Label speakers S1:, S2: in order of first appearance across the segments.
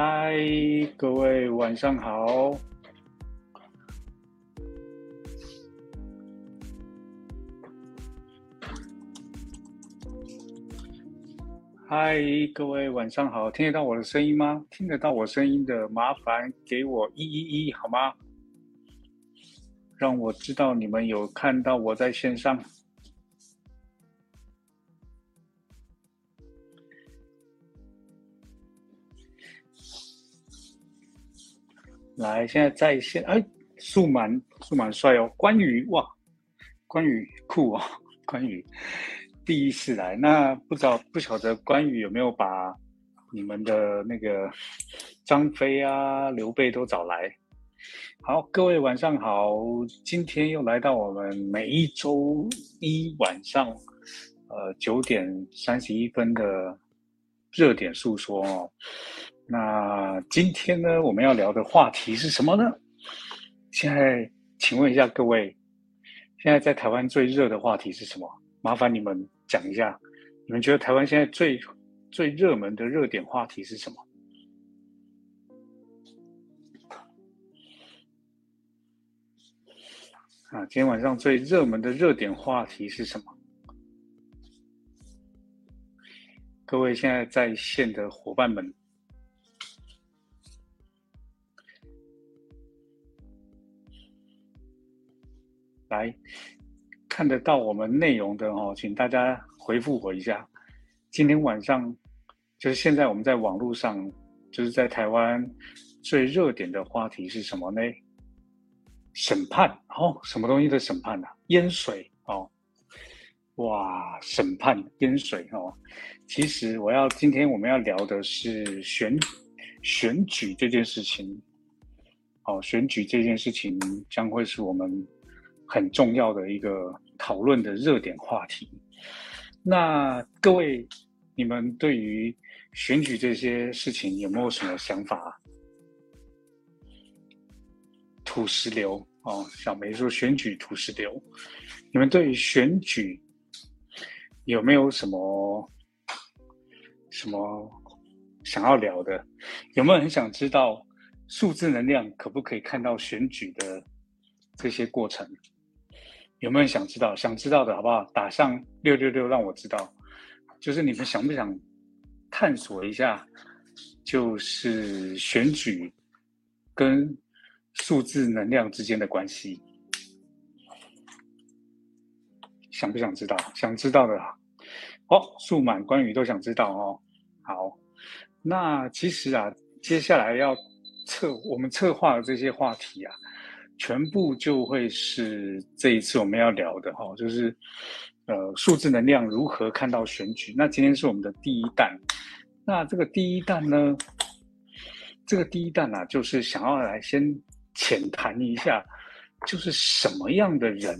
S1: 嗨，各位晚上好。嗨，各位晚上好，听得到我的声音吗？听得到我声音的，麻烦给我一一一好吗？让我知道你们有看到我在线上。现在在线，哎，素蛮素蛮帅哦，关羽哇，关羽酷哦，关羽第一次来，那不知道不晓得关羽有没有把你们的那个张飞啊、刘备都找来？好，各位晚上好，今天又来到我们每一周一晚上，呃九点三十一分的热点诉说哦。那今天呢，我们要聊的话题是什么呢？现在，请问一下各位，现在在台湾最热的话题是什么？麻烦你们讲一下，你们觉得台湾现在最最热门的热点话题是什么？啊，今天晚上最热门的热点话题是什么？各位现在在线的伙伴们。来看得到我们内容的哦，请大家回复我一下。今天晚上就是现在我们在网络上，就是在台湾最热点的话题是什么呢？审判哦，什么东西的审判呢？淹水哦，哇，审判淹水哦。其实我要今天我们要聊的是选选举这件事情。哦，选举这件事情将会是我们。很重要的一个讨论的热点话题。那各位，你们对于选举这些事情有没有什么想法？土石流哦，小梅说选举土石流，你们对于选举有没有什么什么想要聊的？有没有很想知道数字能量可不可以看到选举的这些过程？有没有想知道？想知道的好不好？打上六六六，让我知道。就是你们想不想探索一下，就是选举跟数字能量之间的关系？想不想知道？想知道的，哦，数满关羽都想知道哦。好，那其实啊，接下来要策我们策划的这些话题啊。全部就会是这一次我们要聊的哈，就是呃数字能量如何看到选举。那今天是我们的第一弹，那这个第一弹呢，这个第一弹啊，就是想要来先浅谈一下，就是什么样的人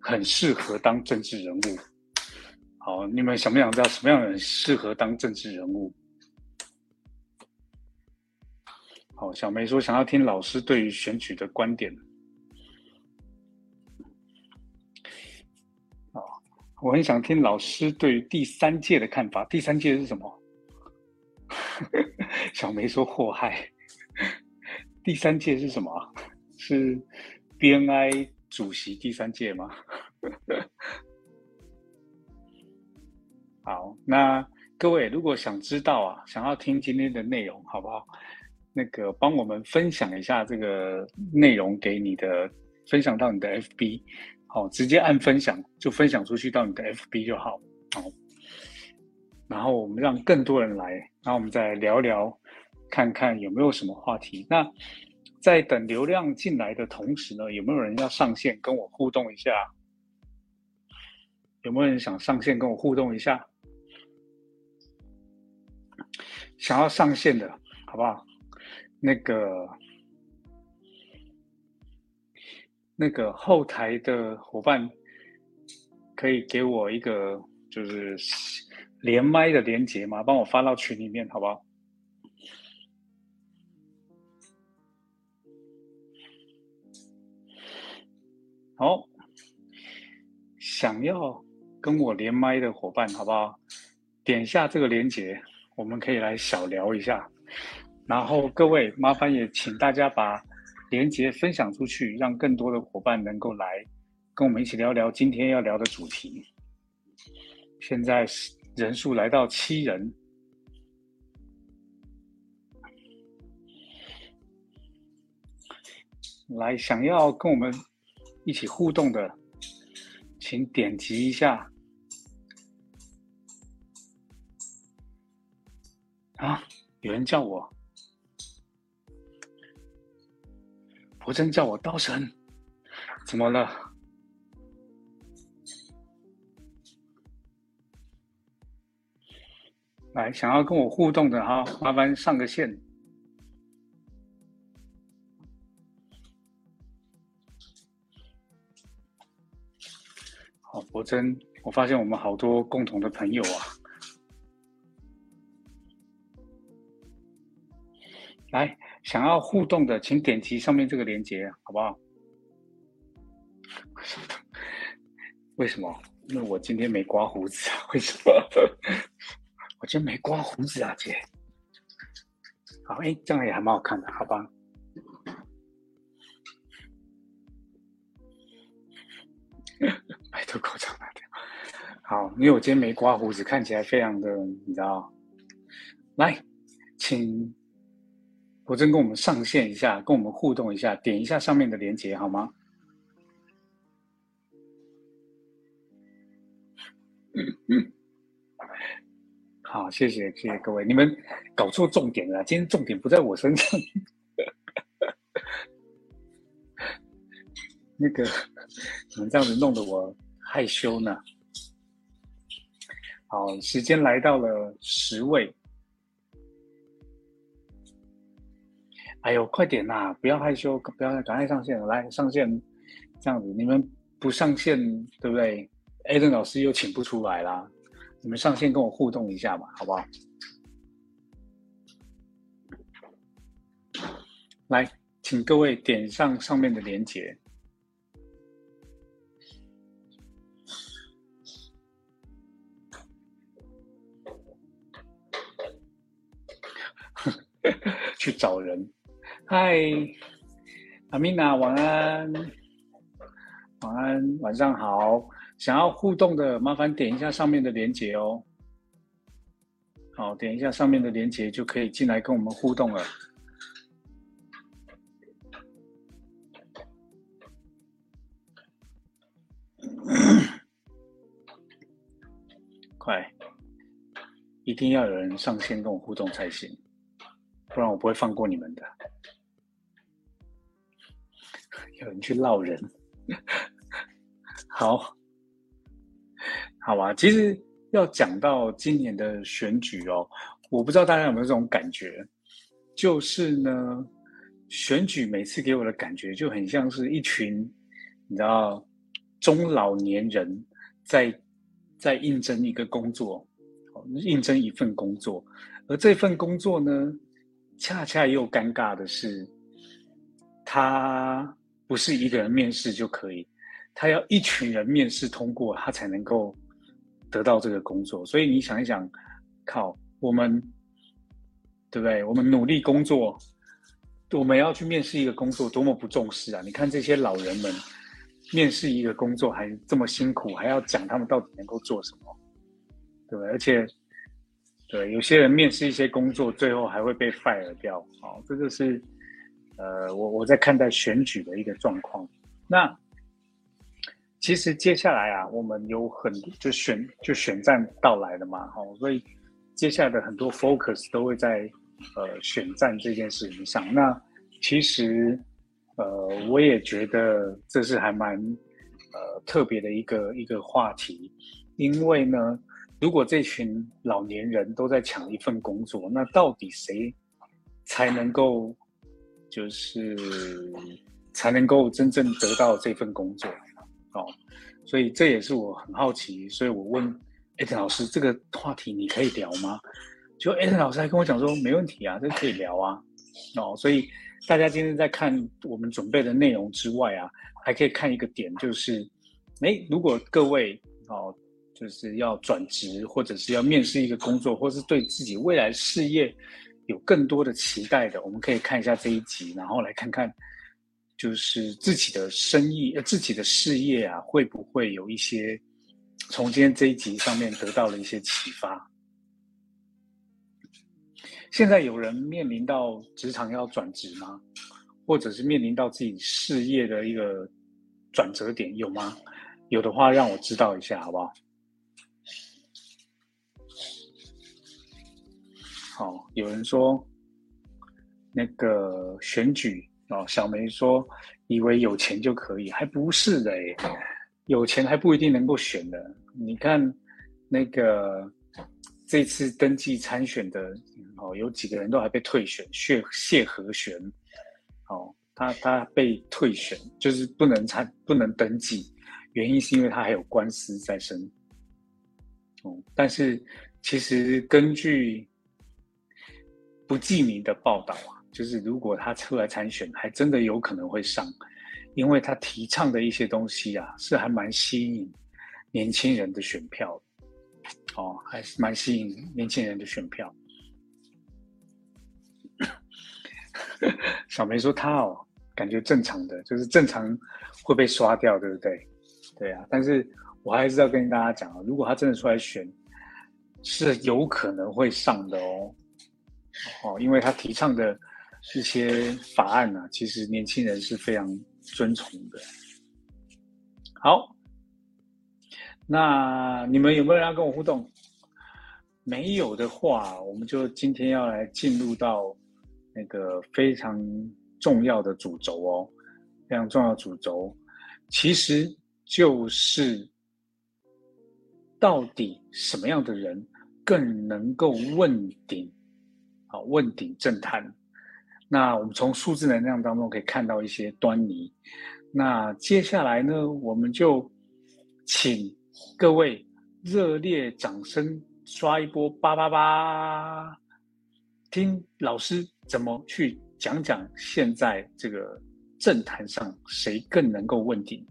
S1: 很适合当政治人物。好，你们想不想知道什么样的人适合当政治人物？好，小梅说想要听老师对于选举的观点。哦，我很想听老师对于第三届的看法。第三届是什么？小梅说祸害。第三届是什么？是 BNI 主席第三届吗？好，那各位如果想知道啊，想要听今天的内容，好不好？那个帮我们分享一下这个内容给你的，分享到你的 FB，好，直接按分享就分享出去到你的 FB 就好，好。然后我们让更多人来，然后我们再聊聊，看看有没有什么话题。那在等流量进来的同时呢，有没有人要上线跟我互动一下？有没有人想上线跟我互动一下？想要上线的好不好？那个那个后台的伙伴，可以给我一个就是连麦的连接吗？帮我发到群里面，好不好？好，想要跟我连麦的伙伴，好不好？点一下这个连接，我们可以来小聊一下。然后各位麻烦也请大家把连接分享出去，让更多的伙伴能够来跟我们一起聊聊今天要聊的主题。现在人数来到七人。来，想要跟我们一起互动的，请点击一下。啊，有人叫我，佛真叫我刀神，怎么了？来，想要跟我互动的哈，麻烦上个线。好博真，我发现我们好多共同的朋友啊！来，想要互动的，请点击上面这个链接，好不好？为什么？因为我今天没刮胡子啊！为什么？我今天没刮胡子啊，姐。好，哎，这样也还蛮好看的，好吧？拜托口罩拿掉。好，因为我今天没刮胡子，看起来非常的，你知道？来，请国珍跟我们上线一下，跟我们互动一下，点一下上面的链接好吗？好，谢谢谢谢各位，你们搞错重点了，今天重点不在我身上。那个，你们这样子弄得我害羞呢。好，时间来到了十位。哎呦，快点呐！不要害羞，不要赶快上线，来上线。这样子，你们不上线，对不对？Aden 老师又请不出来啦。你们上线跟我互动一下嘛，好不好？来，请各位点上上面的链接。去找人。嗨，阿米娜，晚安，晚安，晚上好。想要互动的，麻烦点一下上面的链接哦。好，点一下上面的链接就可以进来跟我们互动了。快，一定要有人上线跟我互动才行。不然我不会放过你们的。有人去闹人，好，好吧。其实要讲到今年的选举哦，我不知道大家有没有这种感觉，就是呢，选举每次给我的感觉就很像是一群，你知道，中老年人在在应征一个工作，应征一份工作，而这份工作呢。恰恰又尴尬的是，他不是一个人面试就可以，他要一群人面试通过，他才能够得到这个工作。所以你想一想，靠，我们对不对？我们努力工作，我们要去面试一个工作，多么不重视啊！你看这些老人们面试一个工作还这么辛苦，还要讲他们到底能够做什么，对不对？而且。对，有些人面试一些工作，最后还会被 fire 掉。好，这个是呃，我我在看待选举的一个状况。那其实接下来啊，我们有很就选就选战到来了嘛，好，所以接下来的很多 focus 都会在呃选战这件事情上。那其实呃，我也觉得这是还蛮呃特别的一个一个话题，因为呢。如果这群老年人都在抢一份工作，那到底谁才能够就是才能够真正得到这份工作？哦，所以这也是我很好奇，所以我问艾特老师这个话题你可以聊吗？就艾特老师还跟我讲说没问题啊，这可以聊啊。哦，所以大家今天在看我们准备的内容之外啊，还可以看一个点，就是哎，如果各位哦。就是要转职，或者是要面试一个工作，或是对自己未来事业有更多的期待的，我们可以看一下这一集，然后来看看，就是自己的生意、呃自己的事业啊，会不会有一些从今天这一集上面得到了一些启发。现在有人面临到职场要转职吗？或者是面临到自己事业的一个转折点，有吗？有的话，让我知道一下，好不好？好，有人说那个选举哦，小梅说以为有钱就可以，还不是的诶，有钱还不一定能够选的。你看那个这次登记参选的哦，有几个人都还被退选，谢谢和弦。哦，他他被退选，就是不能参不能登记，原因是因为他还有官司在身。哦，但是其实根据不记名的报道啊，就是如果他出来参选，还真的有可能会上，因为他提倡的一些东西啊，是还蛮吸引年轻人的选票，哦，还是蛮吸引年轻人的选票。小梅说他哦，感觉正常的，就是正常会被刷掉，对不对？对啊，但是我还是要跟大家讲啊，如果他真的出来选，是有可能会上的哦。哦，因为他提倡的一些法案呢，其实年轻人是非常尊崇的。好，那你们有没有人要跟我互动？没有的话，我们就今天要来进入到。那个非常重要的主轴哦，非常重要的主轴，其实就是到底什么样的人更能够问鼎好？问鼎政坛。那我们从数字能量当中可以看到一些端倪。那接下来呢，我们就请各位热烈掌声刷一波八八八。听老师怎么去讲讲现在这个政坛上谁更能够问鼎？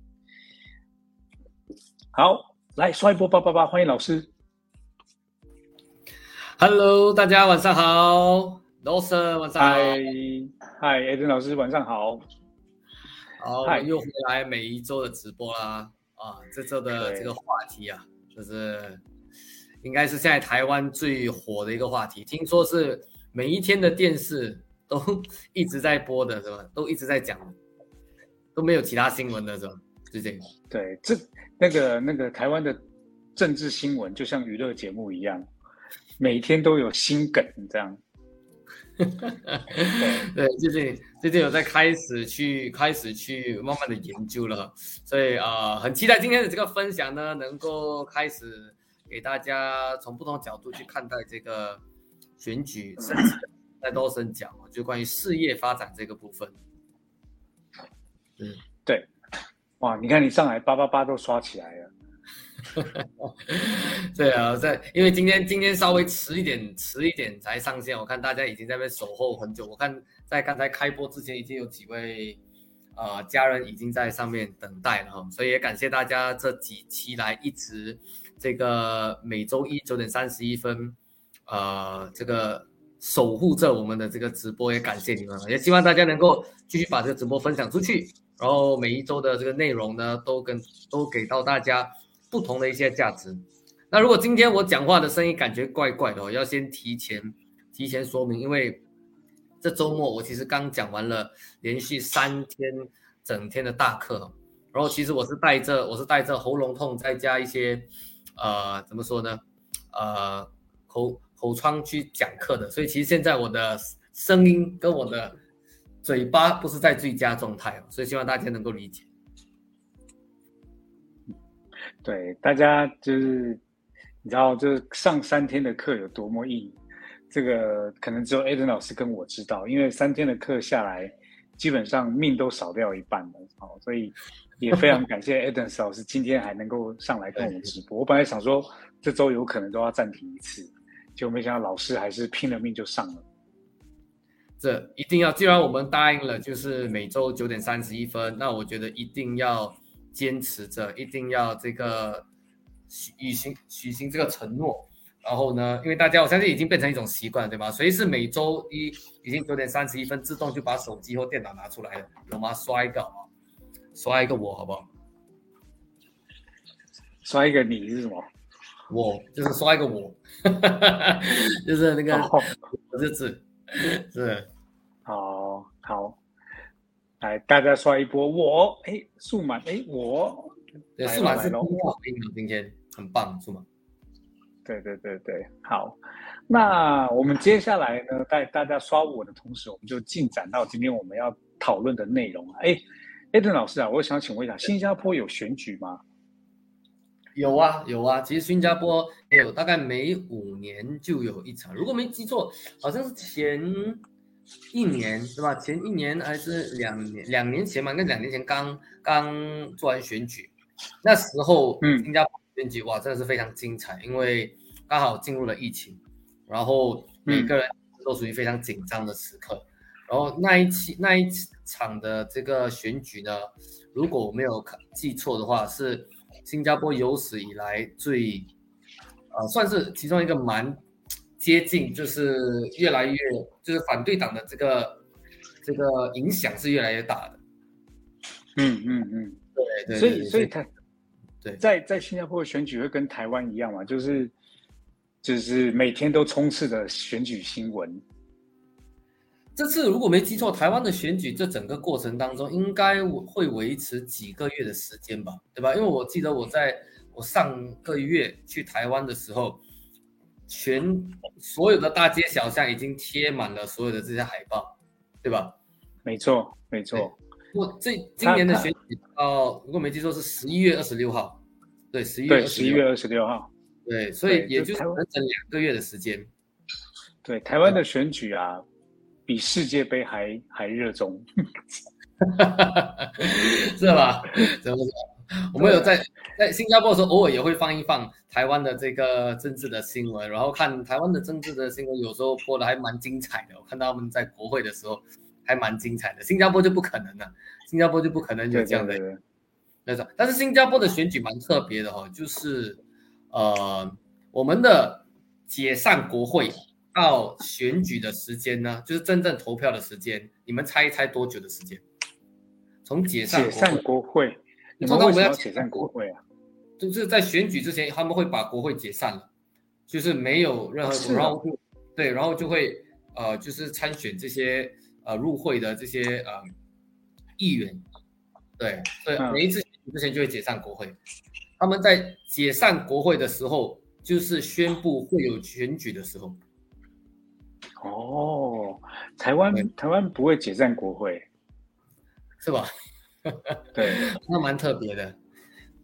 S1: 好，来刷一波八八八，欢迎老师。
S2: Hello，大家晚上好，老师晚上好。
S1: 嗨，嗨，艾登老师晚上好。
S2: 好，又回来每一周的直播啦。啊，这周的这个话题啊，就是应该是现在台湾最火的一个话题，听说是。每一天的电视都一直在播的是吧？都一直在讲，都没有其他新闻的是吧？就这个。
S1: 对，这那个那个台湾的政治新闻就像娱乐节目一样，每天都有新梗这样。
S2: 对，最近最近有在开始去开始去慢慢的研究了，所以啊，很期待今天的这个分享呢，能够开始给大家从不同角度去看待这个。选举甚至再多声讲就关于事业发展这个部分。
S1: 嗯，对，哇，你看你上来八八八都刷起来了。
S2: 对啊，在因为今天今天稍微迟一点，迟一点才上线，我看大家已经在那边守候很久。我看在刚才开播之前，已经有几位呃家人已经在上面等待了哈，所以也感谢大家这几期来一直这个每周一九点三十一分。呃，这个守护着我们的这个直播，也感谢你们，也希望大家能够继续把这个直播分享出去，然后每一周的这个内容呢，都跟都给到大家不同的一些价值。那如果今天我讲话的声音感觉怪怪的，要先提前提前说明，因为这周末我其实刚讲完了连续三天整天的大课，然后其实我是带着我是带着喉咙痛，再加一些呃怎么说呢，呃口。口疮去讲课的，所以其实现在我的声音跟我的嘴巴不是在最佳状态，所以希望大家能够理解。
S1: 对，大家就是你知道，就是上三天的课有多么硬，这个可能只有 Eden 老师跟我知道，因为三天的课下来，基本上命都少掉一半了哦，所以也非常感谢 Eden 老师今天还能够上来跟我们直播。我本来想说这周有可能都要暂停一次。就没想到老师还是拼了命就上了，
S2: 这一定要，既然我们答应了，就是每周九点三十一分，那我觉得一定要坚持着，一定要这个许履行履行这个承诺。然后呢，因为大家我相信已经变成一种习惯，对吗？随时每周一已经九点三十一分，自动就把手机或电脑拿出来了，有吗？刷一个啊，刷一个我好不好？
S1: 刷一个你是什么？
S2: 我就是刷一个我，就是那个日子是。
S1: 好好，来大家刷一波我，哎，数码，哎，我，
S2: 对，数码是很好今天很棒，数码。
S1: 对对对对，好，那我们接下来呢，在大家刷我的同时，我们就进展到今天我们要讨论的内容哎，艾顿老师啊，我想请问一下，新加坡有选举吗？
S2: 有啊有啊，其实新加坡有大概每五年就有一场，如果没记错，好像是前一年是吧？前一年还是两年？两年前嘛，那两年前刚刚做完选举，那时候嗯，新加坡。选举哇，真的是非常精彩，因为刚好进入了疫情，然后每个人都属于非常紧张的时刻。然后那一期那一场的这个选举呢，如果我没有记错的话，是新加坡有史以来最，呃，算是其中一个蛮接近，就是越来越就是反对党的这个这个影响是越来越大的。
S1: 嗯嗯嗯，对对，所以所以他对。在在新加坡的选举会跟台湾一样嘛？就是就是每天都充斥着选举新闻。
S2: 这次如果没记错，台湾的选举这整个过程当中应该会维持几个月的时间吧？对吧？因为我记得我在我上个月去台湾的时候，全所有的大街小巷已经贴满了所有的这些海报，对吧？
S1: 没错，没错。
S2: 我这今年的选举哦，如果没记错是十一月二十六号。对，十一
S1: 月十一月二十六号，
S2: 对，所以也就整整两个月的时间。
S1: 对，台湾的选举啊，比世界杯还还热衷，
S2: 是吧？怎么说？我们有在在新加坡的时候，偶尔也会放一放台湾的这个政治的新闻，然后看台湾的政治的新闻，有时候播的还蛮精彩的。我看到他们在国会的时候还蛮精彩的，新加坡就不可能了，新加坡就不可能有这样的。那种，但是新加坡的选举蛮特别的哈，就是，呃，我们的解散国会到选举的时间呢，就是真正投票的时间，你们猜一猜多久的时间？从解散
S1: 解散国会，通常我们要解散国会啊，
S2: 就是在选举之前，他们会把国会解散了，就是没有任何，然后对，然后就会呃，就是参选这些呃入会的这些呃议员，对，所以每一次。之前就会解散国会，他们在解散国会的时候，就是宣布会有选举的时候。
S1: 哦，台湾台湾不会解散国会，
S2: 是吧？
S1: 对，
S2: 那蛮特别的，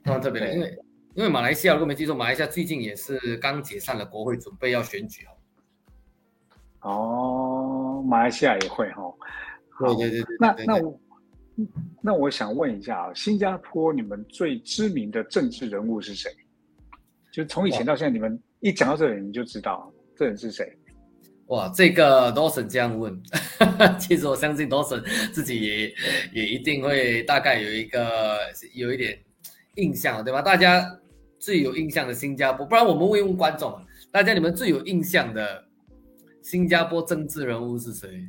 S2: 蛮特别的，因为因为马来西亚如果没记错，马来西亚最近也是刚解散了国会，准备要选举
S1: 哦。哦，马来西亚也会哈。
S2: 对对对对，
S1: 那那我。那我想问一下啊，新加坡你们最知名的政治人物是谁？就从以前到现在，你们一讲到这里，你就知道这人是谁。
S2: 哇，这个 Dawson 这样问，其实我相信 Dawson 自己也也一定会大概有一个有一点印象，对吧？大家最有印象的新加坡，不然我们问问观众，大家你们最有印象的新加坡政治人物是谁？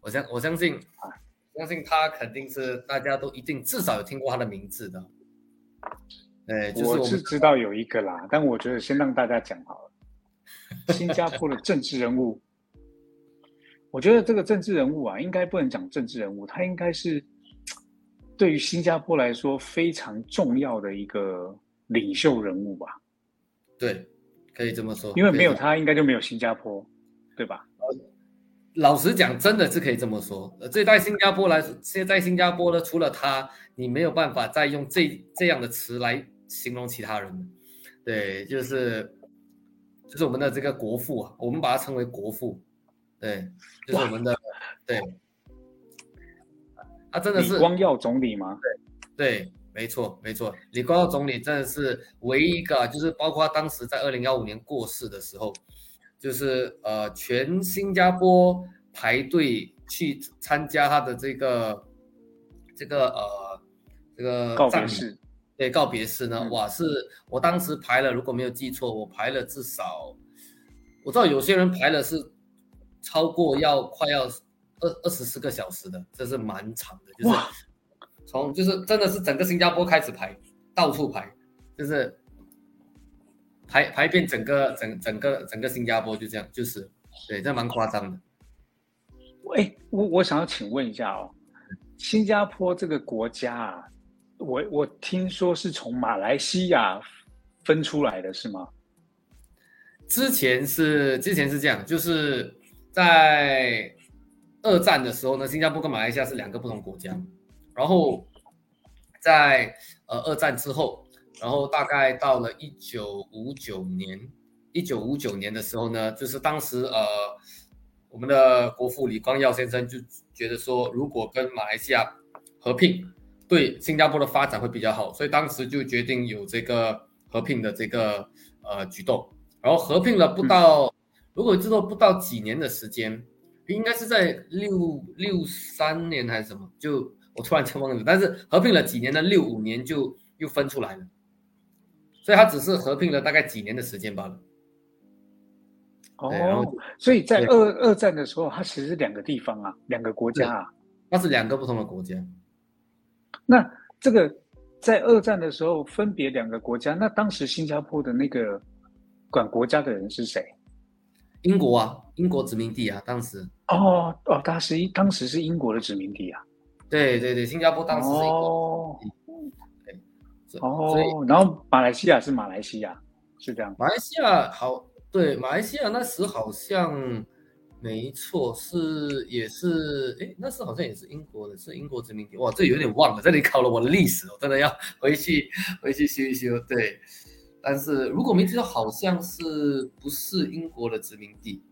S2: 我相我相信。相信他肯定是大家都一定至少有听过他的名字的，
S1: 呃，我是知道有一个啦，但我觉得先让大家讲好了。新加坡的政治人物，我觉得这个政治人物啊，应该不能讲政治人物，他应该是对于新加坡来说非常重要的一个领袖人物吧？
S2: 对，可以这么说，
S1: 因为没有他，应该就没有新加坡，对吧？
S2: 老实讲，真的是可以这么说。这在新加坡来，现在在新加坡呢，除了他，你没有办法再用这这样的词来形容其他人。对，就是就是我们的这个国父啊，我们把它称为国父。对，就是我们的对。他真的是
S1: 李光耀总理吗？
S2: 对对，没错没错，李光耀总理真的是唯一一个，就是包括当时在二零幺五年过世的时候。就是呃，全新加坡排队去参加他的这个这个呃这个
S1: 告别式，
S2: 对，告别式呢，
S1: 嗯
S2: 哇，是我当时排了，如果没有记错，我排了至少，我知道有些人排了是超过要快要二二十四个小时的，这是蛮长的，就是
S1: 哇
S2: 从就是真的是整个新加坡开始排，到处排，就是排排遍整个整整个整个新加坡就这样，就是对，这蛮夸张的。
S1: 哎，我我想要请问一下哦，新加坡这个国家啊，我我听说是从马来西亚分出来的是吗？
S2: 之前是之前是这样，就是在二战的时候呢，新加坡跟马来西亚是两个不同国家，然后在呃二战之后，然后大概到了一九五九年，一九五九年的时候呢，就是当时呃我们的国父李光耀先生就觉得说，如果跟马来西亚合并，对新加坡的发展会比较好，所以当时就决定有这个合并的这个呃举动。然后合并了不到，如果知道不到几年的时间，应该是在六六三年还是什么，就我突然间忘了。但是合并了几年呢？六五年就又分出来了，所以它只是合并了大概几年的时间罢了。
S1: 哦，所以在二二战的时候，它其实是两个地方啊，两个国家啊。
S2: 那是两个不同的国家。
S1: 那这个在二战的时候分别两个国家，那当时新加坡的那个管国家的人是谁？
S2: 英国啊，英国殖民地啊，当时。
S1: 哦哦，他是当时是英国的殖民地啊。
S2: 对对对，新加坡当时是英国
S1: 哦
S2: 对所以
S1: 哦，然后马来西亚是马来西亚，是这样。
S2: 马来西亚好，对，马来西亚那时好像没错，是也是，诶，那是好像也是英国的，是英国殖民地。哇，这有点忘了，这里考了我的历史，我真的要 回去回去修一修。对，但是如果没记错，好像是不是英国的殖民地？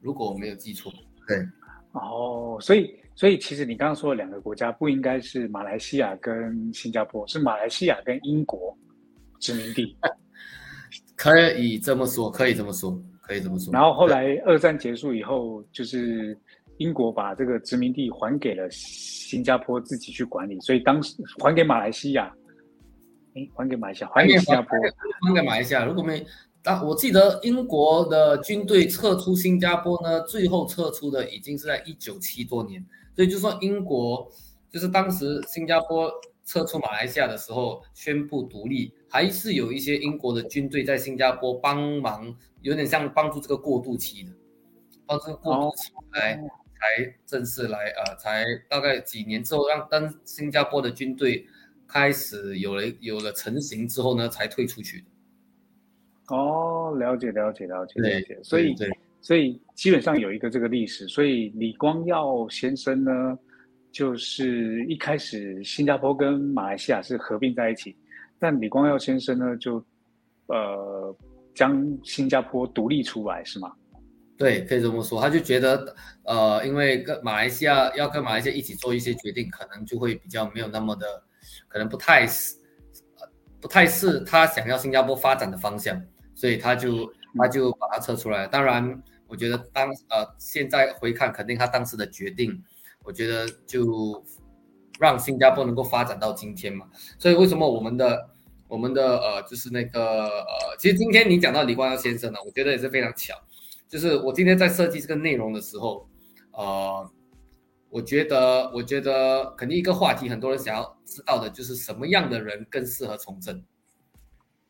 S2: 如果我没有记错，对，
S1: 哦，所以所以其实你刚刚说的两个国家不应该是马来西亚跟新加坡，是马来西亚跟英国殖民地。
S2: 可以这么说，可以这么说，可以这么说。
S1: 然后后来二战结束以后，就是英国把这个殖民地还给了新加坡自己去管理，所以当时还给马来西亚，哎，还给马来西亚，还给新加坡。
S2: 还给马来西亚。如果没，当我记得英国的军队撤出新加坡呢，最后撤出的已经是在一九七多年，所以就说英国就是当时新加坡撤出马来西亚的时候宣布独立，还是有一些英国的军队在新加坡帮忙，有点像帮助这个过渡期的，帮助过渡期来、才正式来呃，才大概几年之后，让当新加坡的军队开始有了有了成型之后呢，才退出去的。
S1: 哦，了解了解了解了
S2: 对
S1: 解，所以
S2: 对。
S1: 所以基本上有一个这个历史，所以李光耀先生呢，就是一开始新加坡跟马来西亚是合并在一起，但李光耀先生呢就呃将新加坡独立出来是吗？
S2: 对，可以这么说。他就觉得，呃，因为跟马来西亚要跟马来西亚一起做一些决定，可能就会比较没有那么的，可能不太是，呃不太是他想要新加坡发展的方向，所以他就他就把它撤出来。当然，我觉得当呃现在回看，肯定他当时的决定，我觉得就让新加坡能够发展到今天嘛。所以为什么我们的我们的呃就是那个呃，其实今天你讲到李光耀先生呢，我觉得也是非常巧。就是我今天在设计这个内容的时候，呃，我觉得，我觉得肯定一个话题，很多人想要知道的就是什么样的人更适合从政，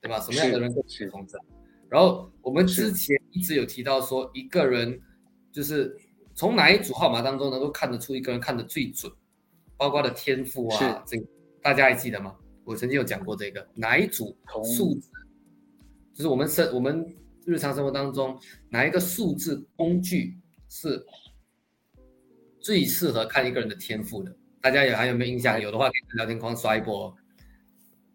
S2: 对吧？什么样的人更适合从政？然后我们之前一直有提到说，一个人就是从哪一组号码当中能够看得出一个人看得最准，包括他的天赋啊，这个大家还记得吗？我曾经有讲过这个哪一组数字，就是我们生我们。日常生活当中，哪一个数字工具是最适合看一个人的天赋的？大家有还有没有印象？有的话，可以在聊天框刷一波、哦。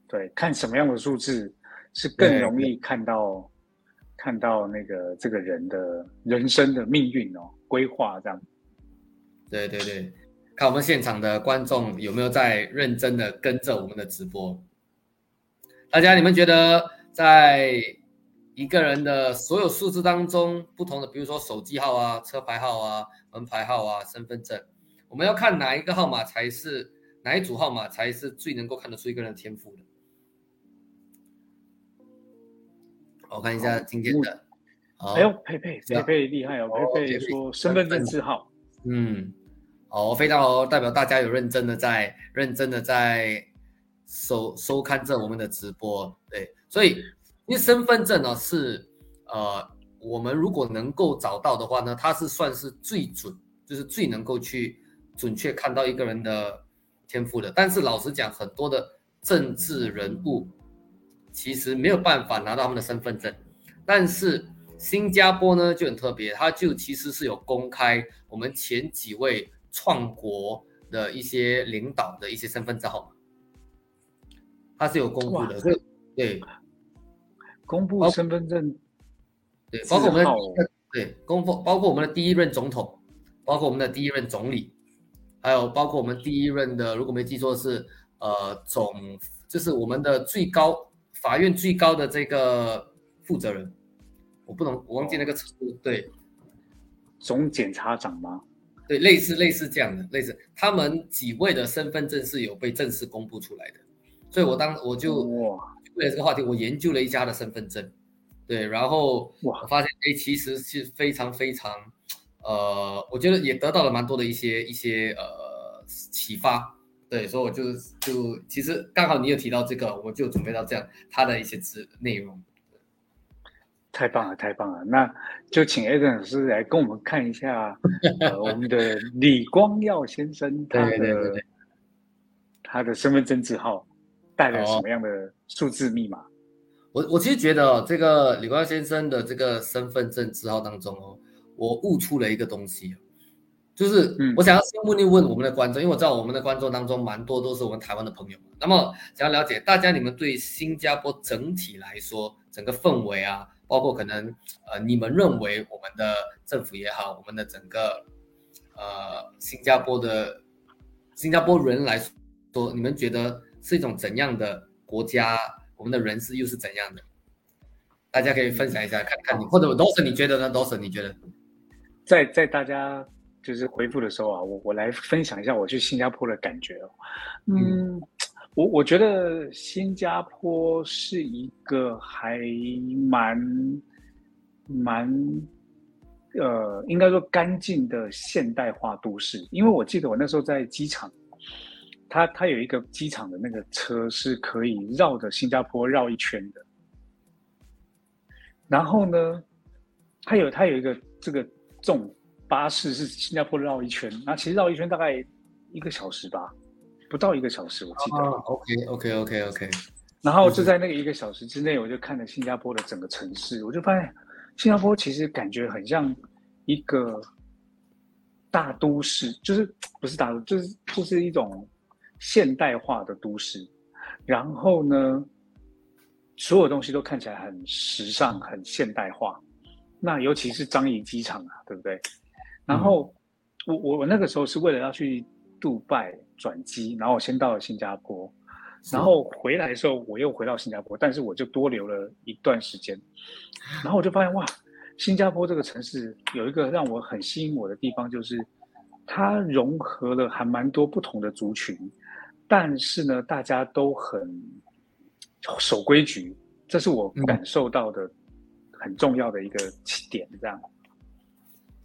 S1: 对，看什么样的数字是更容易看到看到那个这个人的人生的命运哦，规划这样。
S2: 对对对，看我们现场的观众有没有在认真的跟着我们的直播。大家，你们觉得在一个人的所有数字当中，不同的，比如说手机号啊、车牌号啊、门牌号啊、身份证，我们要看哪一个号码才是哪一组号码才是最能够看得出一个人的天赋的？我看一下今天的，
S1: 哎呦，佩佩，佩佩厉害哦！佩佩说身份证字号，
S2: 嗯。哦，非常好，代表大家有认真的在认真的在收收看着我们的直播。对，所以因为身份证呢是呃，我们如果能够找到的话呢，它是算是最准，就是最能够去准确看到一个人的天赋的。但是老实讲，很多的政治人物其实没有办法拿到他们的身份证，但是。新加坡呢就很特别，它就其实是有公开我们前几位创国的一些领导的一些身份证号码，它是有公布的。对，
S1: 公布身份证，
S2: 对，包括我们的对公布，包括我们的第一任总统，包括我们的第一任总理，还有包括我们第一任的，如果没记错是呃总，就是我们的最高法院最高的这个负责人。我不能，我忘记那个词。对，
S1: 总检察长吗？
S2: 对，类似类似这样的，类似他们几位的身份证是有被正式公布出来的。所以我当我就为了这个话题，我研究了一家的身份证。对，然后我发现，哎，其实是非常非常，呃，我觉得也得到了蛮多的一些一些呃启发。对，所以我就就其实刚好你有提到这个，我就准备到这样他的一些资内容。
S1: 太棒了，太棒了！那就请 Eden 老师来跟我们看一下，呃，我们的李光耀先生他的他的身份证字号带了什么样的数字密码？
S2: 我我其实觉得哦这个李光耀先生的这个身份证字号当中哦，我悟出了一个东西，就是我想要先问一问我们的观众，因为我知道我们的观众当中蛮多都是我们台湾的朋友，那么想要了解大家你们对新加坡整体来说整个氛围啊。包括可能，呃，你们认为我们的政府也好，我们的整个，呃，新加坡的新加坡人来说，你们觉得是一种怎样的国家？我们的人是又是怎样的？大家可以分享一下，看看你或者罗森你觉得呢？罗森你觉得？
S1: 在在大家就是回复的时候啊，我我来分享一下我去新加坡的感觉哦，嗯。我我觉得新加坡是一个还蛮蛮呃，应该说干净的现代化都市。因为我记得我那时候在机场，它它有一个机场的那个车是可以绕着新加坡绕一圈的。然后呢，它有它有一个这个这种巴士是新加坡绕一圈，那其实绕一圈大概一个小时吧。不到一个小时，我记得。
S2: OK OK OK OK。
S1: 然后就在那个一个小时之内，我就看了新加坡的整个城市，我就发现新加坡其实感觉很像一个大都市，就是不是大都，就是就是一种现代化的都市。然后呢，所有东西都看起来很时尚、很现代化。那尤其是樟宜机场啊，对不对？然后我我我那个时候是为了要去杜拜。转机，然后我先到了新加坡，然后回来的时候我又回到新加坡，但是我就多留了一段时间，然后我就发现哇，新加坡这个城市有一个让我很吸引我的地方，就是它融合了还蛮多不同的族群，但是呢，大家都很守规矩，这是我感受到的很重要的一个点，这样。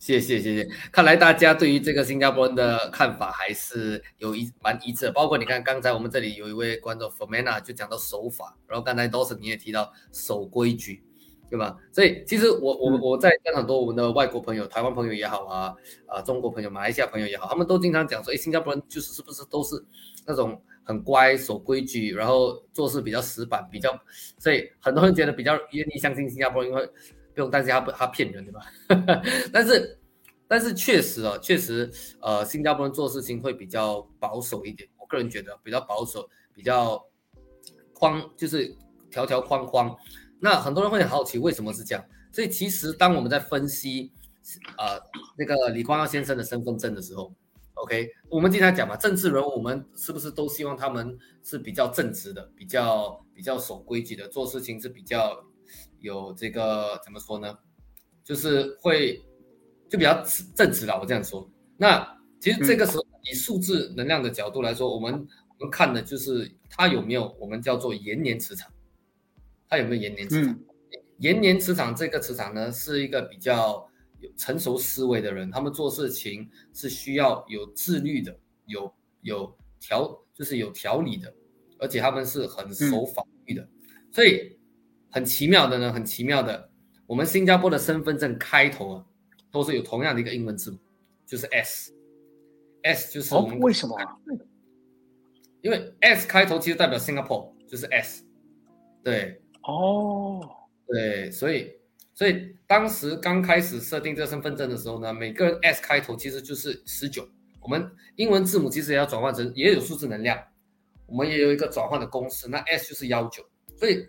S2: 谢谢谢谢，看来大家对于这个新加坡人的看法还是有一蛮一致的。包括你看，刚才我们这里有一位观众 Formana 就讲到守法，然后刚才 Dawson 你也提到守规矩，对吧？所以其实我我我在跟很多我们的外国朋友、台湾朋友也好啊，啊中国朋友、马来西亚朋友也好，他们都经常讲说，哎，新加坡人就是是不是都是那种很乖、守规矩，然后做事比较死板，比较，所以很多人觉得比较愿意相信新加坡，因为。不用担心他不他骗人对吧？但是但是确实啊，确实呃，新加坡人做事情会比较保守一点。我个人觉得比较保守，比较框就是条条框框。那很多人会很好奇为什么是这样。所以其实当我们在分析呃那个李光耀先生的身份证的时候，OK，我们经常讲嘛，政治人物我们是不是都希望他们是比较正直的，比较比较守规矩的，做事情是比较。有这个怎么说呢？就是会就比较正直了。我这样说，那其实这个时候以数字能量的角度来说，我们我们看的就是它有没有我们叫做延年磁场，它有没有延年磁场？延年磁场这个磁场呢，是一个比较有成熟思维的人，他们做事情是需要有自律的，有有条就是有条理的，而且他们是很守法律的，所以很奇妙的呢，很奇妙的，我们新加坡的身份证开头啊，都是有同样的一个英文字母，就是 S，S 就是我们
S1: 为什么？
S2: 因为 S 开头其实代表 Singapore，就是 S，对，
S1: 哦。
S2: 对，所以所以当时刚开始设定这个身份证的时候呢，每个人 S 开头其实就是十九。我们英文字母其实也要转换成，也有数字能量，我们也有一个转换的公式，那 S 就是幺九。所以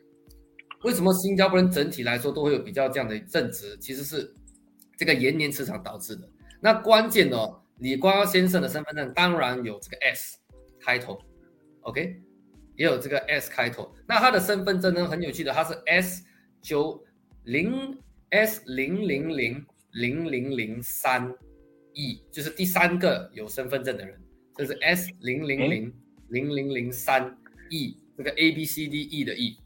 S2: 为什么新加坡人整体来说都会有比较这样的正值，其实是这个延年磁场导致的。那关键呢，李光耀先生的身份证当然有这个 S 开头，OK，也有这个 S 开头。那他的身份证呢很有趣的，他是 S。九零 S 零零零零零零三 E，就是第三个有身份证的人，这是 S 零零零零零零三 E，这个 A B C D E 的 E。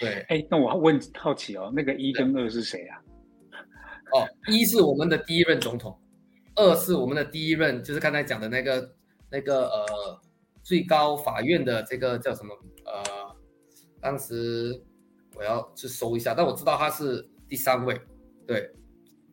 S2: 对，
S1: 哎，那我问好奇哦，那个一跟二是谁啊？
S2: 哦，一是我们的第一任总统，二是我们的第一任，就是刚才讲的那个那个呃最高法院的这个叫什么呃，当时。我要去搜一下，但我知道他是第三位，对。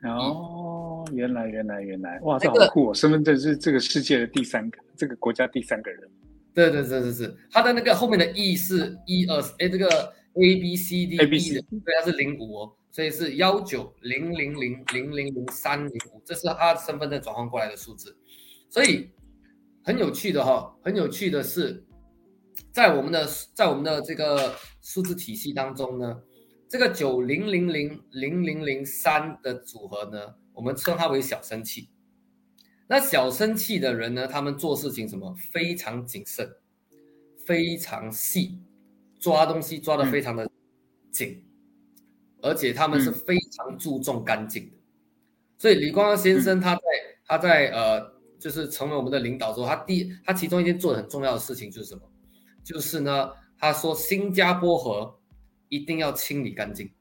S1: 哦，原来原来原来，哇，这好酷哦！身份证是这个世界的第三个，这个国家第三个人。
S2: 对对对对是，他的那个后面的 E 是一二，哎，这个 A B C D
S1: E
S2: 的，对，它是零五哦，所以是幺九零零零零零零三零五，这是他身份证转换过来的数字。所以很有趣的哈，很有趣的是。在我们的在我们的这个数字体系当中呢，这个九零零零零零零三的组合呢，我们称它为小生气。那小生气的人呢，他们做事情什么非常谨慎，非常细，抓东西抓的非常的紧，而且他们是非常注重干净的。所以李光耀先生他在他在呃，就是成为我们的领导之后，他第他其中一件做的很重要的事情就是什么？就是呢，他说新加坡河一定要清理干净，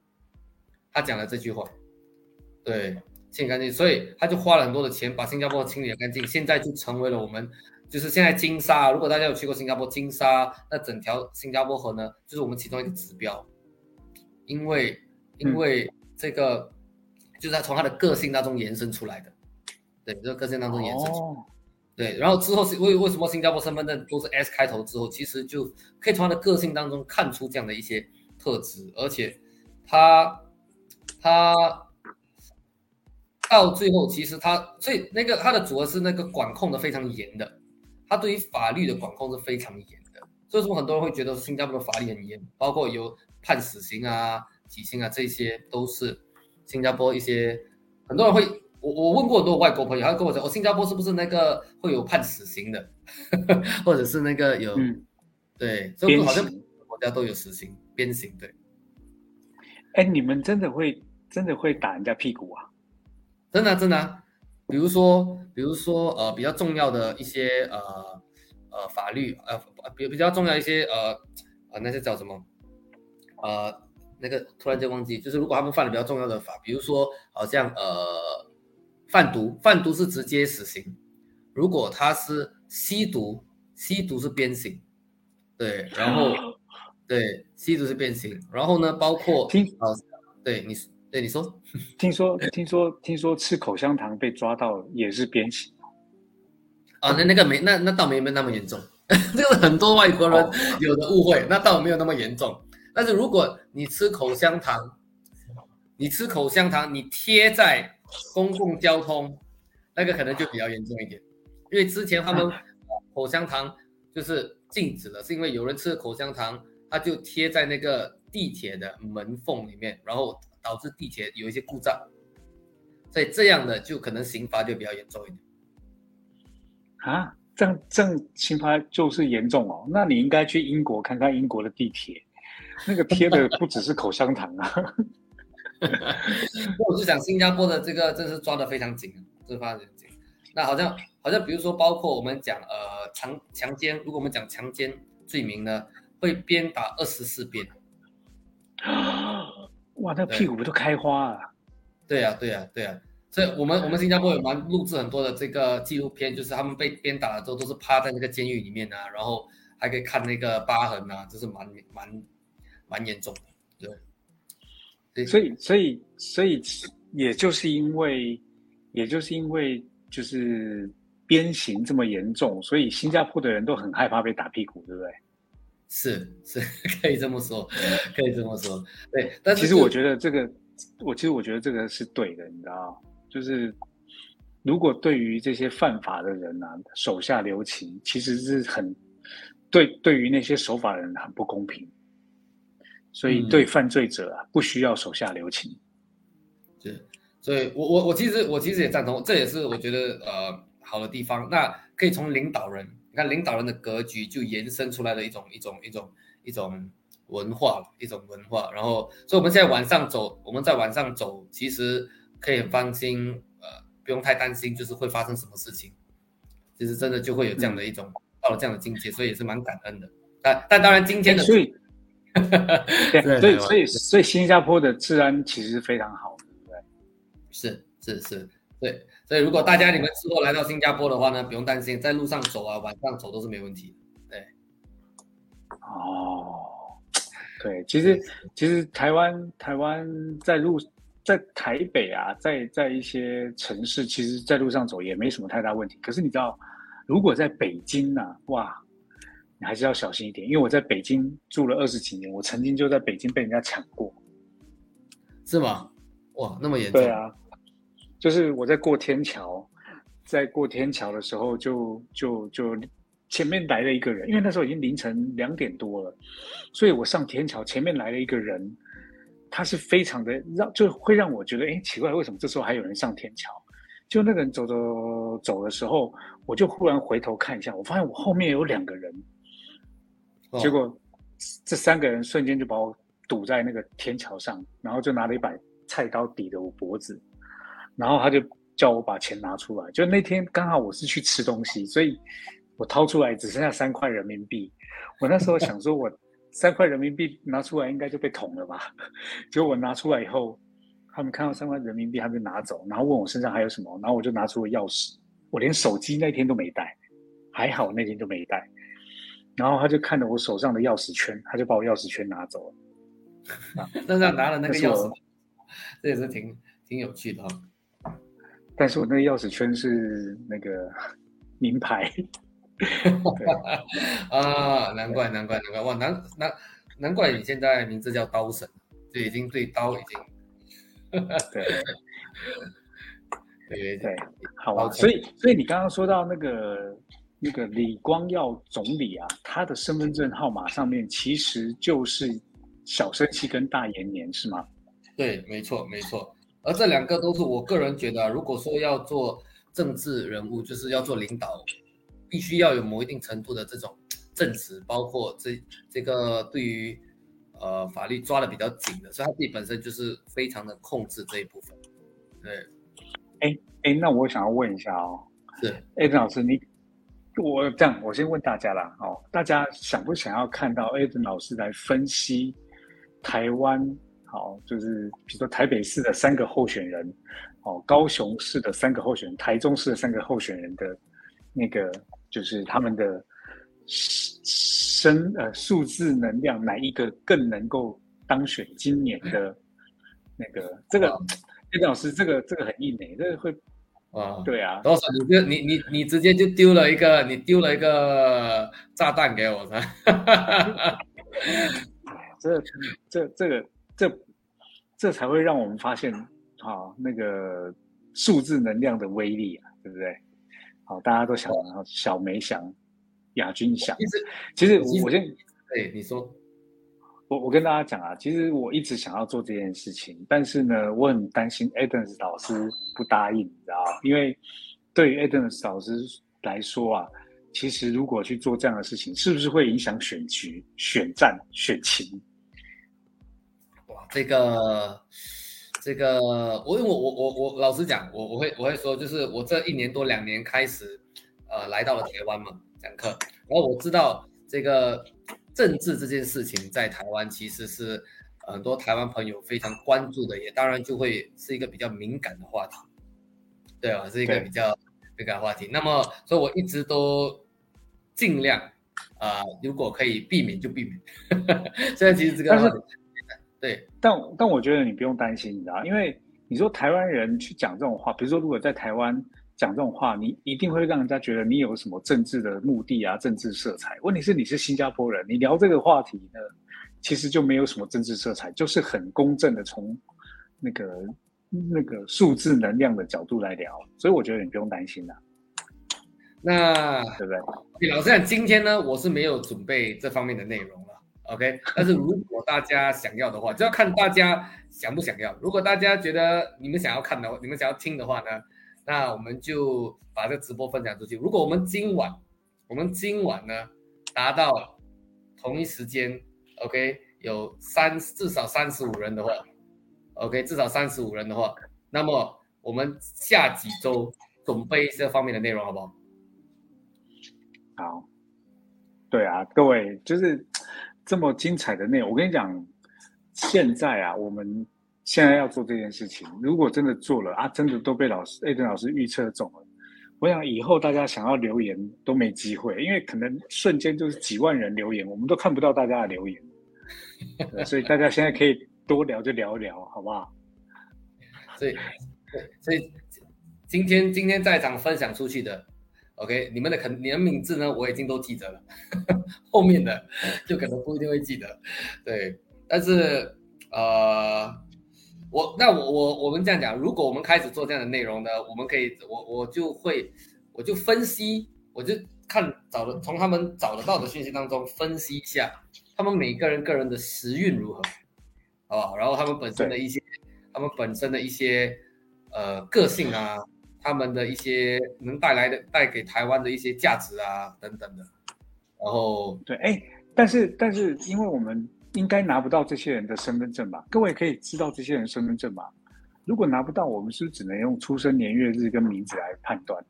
S2: 他讲了这句话，对，清理干净，所以他就花了很多的钱把新加坡清理干净，现在就成为了我们，就是现在金沙，如果大家有去过新加坡金沙，那整条新加坡河呢，就是我们其中一个指标，因为因为这个就是他从他的个性当中延伸出来的，对，这个个性当中延伸出来。对，然后之后是为为什么新加坡身份证都是 S 开头之后，其实就可以从他的个性当中看出这样的一些特质，而且他他到最后其实他最那个他的组合是那个管控的非常严的，他对于法律的管控是非常严的，所以说很多人会觉得新加坡的法律很严，包括有判死刑啊、体刑啊，这些都是新加坡一些很多人会。我我问过很多外国朋友，他跟我讲，哦，新加坡是不是那个会有判死刑的，或者是那个有，对，所以好像国家都有死刑、鞭刑，对。
S1: 哎，你们真的会真的会打人家屁股啊？
S2: 真的真的，比如说比如说呃比较重要的一些呃呃法律呃比比较重要一些呃呃那些叫什么呃那个突然间忘记，就是如果他们犯了比较重要的法，比如说好像呃。贩毒，贩毒是直接死刑。如果他是吸毒，吸毒是鞭刑。对，然后 对，吸毒是鞭刑。然后呢，包括
S1: 听
S2: 啊，对你，对你说，
S1: 听说，听说，听说吃口香糖被抓到也是鞭刑。
S2: 啊，那那个没，那那倒没没那么严重。这个很多外国人有的误会，那倒没有那么严重。但是如果你吃口香糖，你吃口香糖，你贴在。公共交通那个可能就比较严重一点，因为之前他们口香糖就是禁止了，是因为有人吃口香糖，他就贴在那个地铁的门缝里面，然后导致地铁有一些故障，所以这样的就可能刑罚就比较严重一点。
S1: 啊，这样这样刑罚就是严重哦，那你应该去英国看看英国的地铁，那个贴的不只是口香糖啊。
S2: 那 我就想，新加坡的这个真是抓的非常紧，这非常紧。那好像好像，比如说，包括我们讲呃强强奸，如果我们讲强奸罪名呢，会鞭打二十四鞭。
S1: 哇，那屁股不都开花了？
S2: 对呀，对呀，对呀。所以我们我们新加坡有蛮录制很多的这个纪录片，就是他们被鞭打了之后都是趴在那个监狱里面啊，然后还可以看那个疤痕啊，就是蛮蛮蛮严重的。对，
S1: 对，所以所以所以也就是因为也就是因为就是鞭刑这么严重，所以新加坡的人都很害怕被打屁股，对不对？
S2: 是是，可以这么说，可以这么说。对，但
S1: 其实我觉得这个，我其实我觉得这个是对的，你知道。就是如果对于这些犯法的人啊，手下留情，其实是很对对于那些守法人很不公平。所以对犯罪者啊，不需要手下留情。
S2: 是，所以我我我其实我其实也赞同，这也是我觉得呃好的地方。那可以从领导人，你看领导人的格局就延伸出来的一种一种一种一种文化一种文化。然后，所以我们现在晚上走，我们在晚上走，其实。可以很放心，呃，不用太担心，就是会发生什么事情。其实真的就会有这样的一种到了这样的境界，所以也是蛮感恩的。但但当然，今天的
S1: 所以，对，所以所以所以新加坡的治安其实是非常好的，对不对？
S2: 是是是，对。所以如果大家你们之后来到新加坡的话呢，不用担心，在路上走啊，晚上走都是没问题。对。
S1: 哦，对，其实其实台湾台湾在路。在台北啊，在在一些城市，其实在路上走也没什么太大问题。可是你知道，如果在北京呢，哇，你还是要小心一点。因为我在北京住了二十几年，我曾经就在北京被人家抢过，
S2: 是吗？哇，那么严重？
S1: 对啊，就是我在过天桥，在过天桥的时候，就就就前面来了一个人，因为那时候已经凌晨两点多了，所以我上天桥，前面来了一个人。他是非常的让，就会让我觉得，哎，奇怪，为什么这时候还有人上天桥？就那个人走走走的时候，我就忽然回头看一下，我发现我后面有两个人，结果这三个人瞬间就把我堵在那个天桥上，然后就拿了一把菜刀抵着我脖子，然后他就叫我把钱拿出来。就那天刚好我是去吃东西，所以我掏出来只剩下三块人民币。我那时候想说，我。三块人民币拿出来应该就被捅了吧？结果我拿出来以后，他们看到三块人民币，他们就拿走，然后问我身上还有什么，然后我就拿出了钥匙，我连手机那天都没带，还好那天都没带。然后他就看着我手上的钥匙圈，他就把我钥匙圈拿走了。
S2: 身上拿了那个钥匙，这也是挺挺有趣的哈。
S1: 但是我那个钥匙圈是那个名牌。
S2: 啊，难怪难怪难怪哇，难难难怪你现在名字叫刀神，就已经对刀已经，
S1: 对对对，好啊。所以所以你刚刚说到那个那个李光耀总理啊，他的身份证号码上面其实就是小生气跟大延年是吗？
S2: 对，没错没错。而这两个都是我个人觉得，如果说要做政治人物，就是要做领导。必须要有某一定程度的这种正直，包括这这个对于呃法律抓的比较紧的，所以他自己本身就是非常的控制这一部分。对，
S1: 哎哎，那我想要问一下哦，
S2: 是
S1: 艾登老师，你我这样，我先问大家啦，哦，大家想不想要看到艾登老师来分析台湾？好，就是比如说台北市的三个候选人，哦，高雄市的三个候选人，台中市的三个候选人的那个。就是他们的生呃数字能量哪一个更能够当选今年的那个这个叶老师这个这个很硬诶，这个会啊对啊，
S2: 多少你就你你你直接就丢了一个你丢了一个炸弹给我，
S1: 这这这个这这才会让我们发现啊那个数字能量的威力啊，对不对？好，大家都想，小梅想，亚军想。其实，其实我先，
S2: 哎，你说，
S1: 我我跟大家讲啊，其实我一直想要做这件事情，但是呢，我很担心 Adams 老师不答应，你知道因为对于 Adams 老师来说啊，其实如果去做这样的事情，是不是会影响选局、选战、选情？
S2: 哇，这个。这个我因为我我我我老实讲，我我会我会说，就是我这一年多两年开始，呃，来到了台湾嘛讲课，然后我知道这个政治这件事情在台湾其实是很多台湾朋友非常关注的，也当然就会是一个比较敏感的话题，对啊，是一个比较敏感话题。那么，所以我一直都尽量啊，如果可以避免就避免。现在其实这个，对，
S1: 但但我觉得你不用担心，你知道，因为你说台湾人去讲这种话，比如说如果在台湾。讲这种话，你一定会让人家觉得你有什么政治的目的啊，政治色彩。问题是你是新加坡人，你聊这个话题呢，其实就没有什么政治色彩，就是很公正的从那个那个数字能量的角度来聊，所以我觉得你不用担心的。
S2: 那
S1: 对不对？
S2: 老实讲，今天呢，我是没有准备这方面的内容了，OK。但是如果大家想要的话，就要看大家想不想要。如果大家觉得你们想要看的话，你们想要听的话呢？那我们就把这直播分享出去。如果我们今晚，我们今晚呢达到同一时间，OK，有三至少三十五人的话，OK，至少三十五人的话，那么我们下几周准备这方面的内容，好不好？
S1: 好，对啊，各位就是这么精彩的内容，我跟你讲，现在啊，我们。现在要做这件事情，如果真的做了啊，真的都被老师艾登老师预测中了，我想以后大家想要留言都没机会，因为可能瞬间就是几万人留言，我们都看不到大家的留言，所以大家现在可以多聊就聊一聊，好不好？
S2: 所以，所以今天今天在场分享出去的，OK，你们的肯你的名字呢，我已经都记得了，后面的就可能不一定会记得，对，但是呃。我那我我我们这样讲，如果我们开始做这样的内容呢，我们可以我我就会我就分析，我就看找的从他们找得到的信息当中分析一下，他们每个人个人的时运如何，好不好？然后他们本身的一些，他们本身的一些呃个性啊，他们的一些能带来的带给台湾的一些价值啊等等的，然后
S1: 对，哎，但是但是因为我们。应该拿不到这些人的身份证吧？各位可以知道这些人身份证吗？如果拿不到，我们是不是只能用出生年月日跟名字来判断？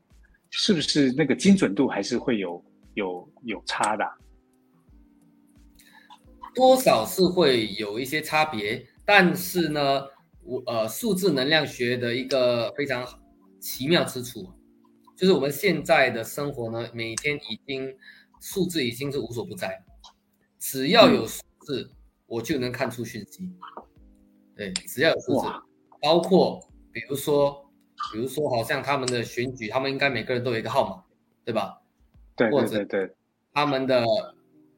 S1: 是不是那个精准度还是会有有有差的？
S2: 多少是会有一些差别，但是呢，我呃，数字能量学的一个非常奇妙之处，就是我们现在的生活呢，每天已经数字已经是无所不在，只要有数。字我就能看出讯息，对，只要有数字，包括比如说，比如说，好像他们的选举，他们应该每个人都有一个号码，对吧？
S1: 对，或者对，
S2: 他们的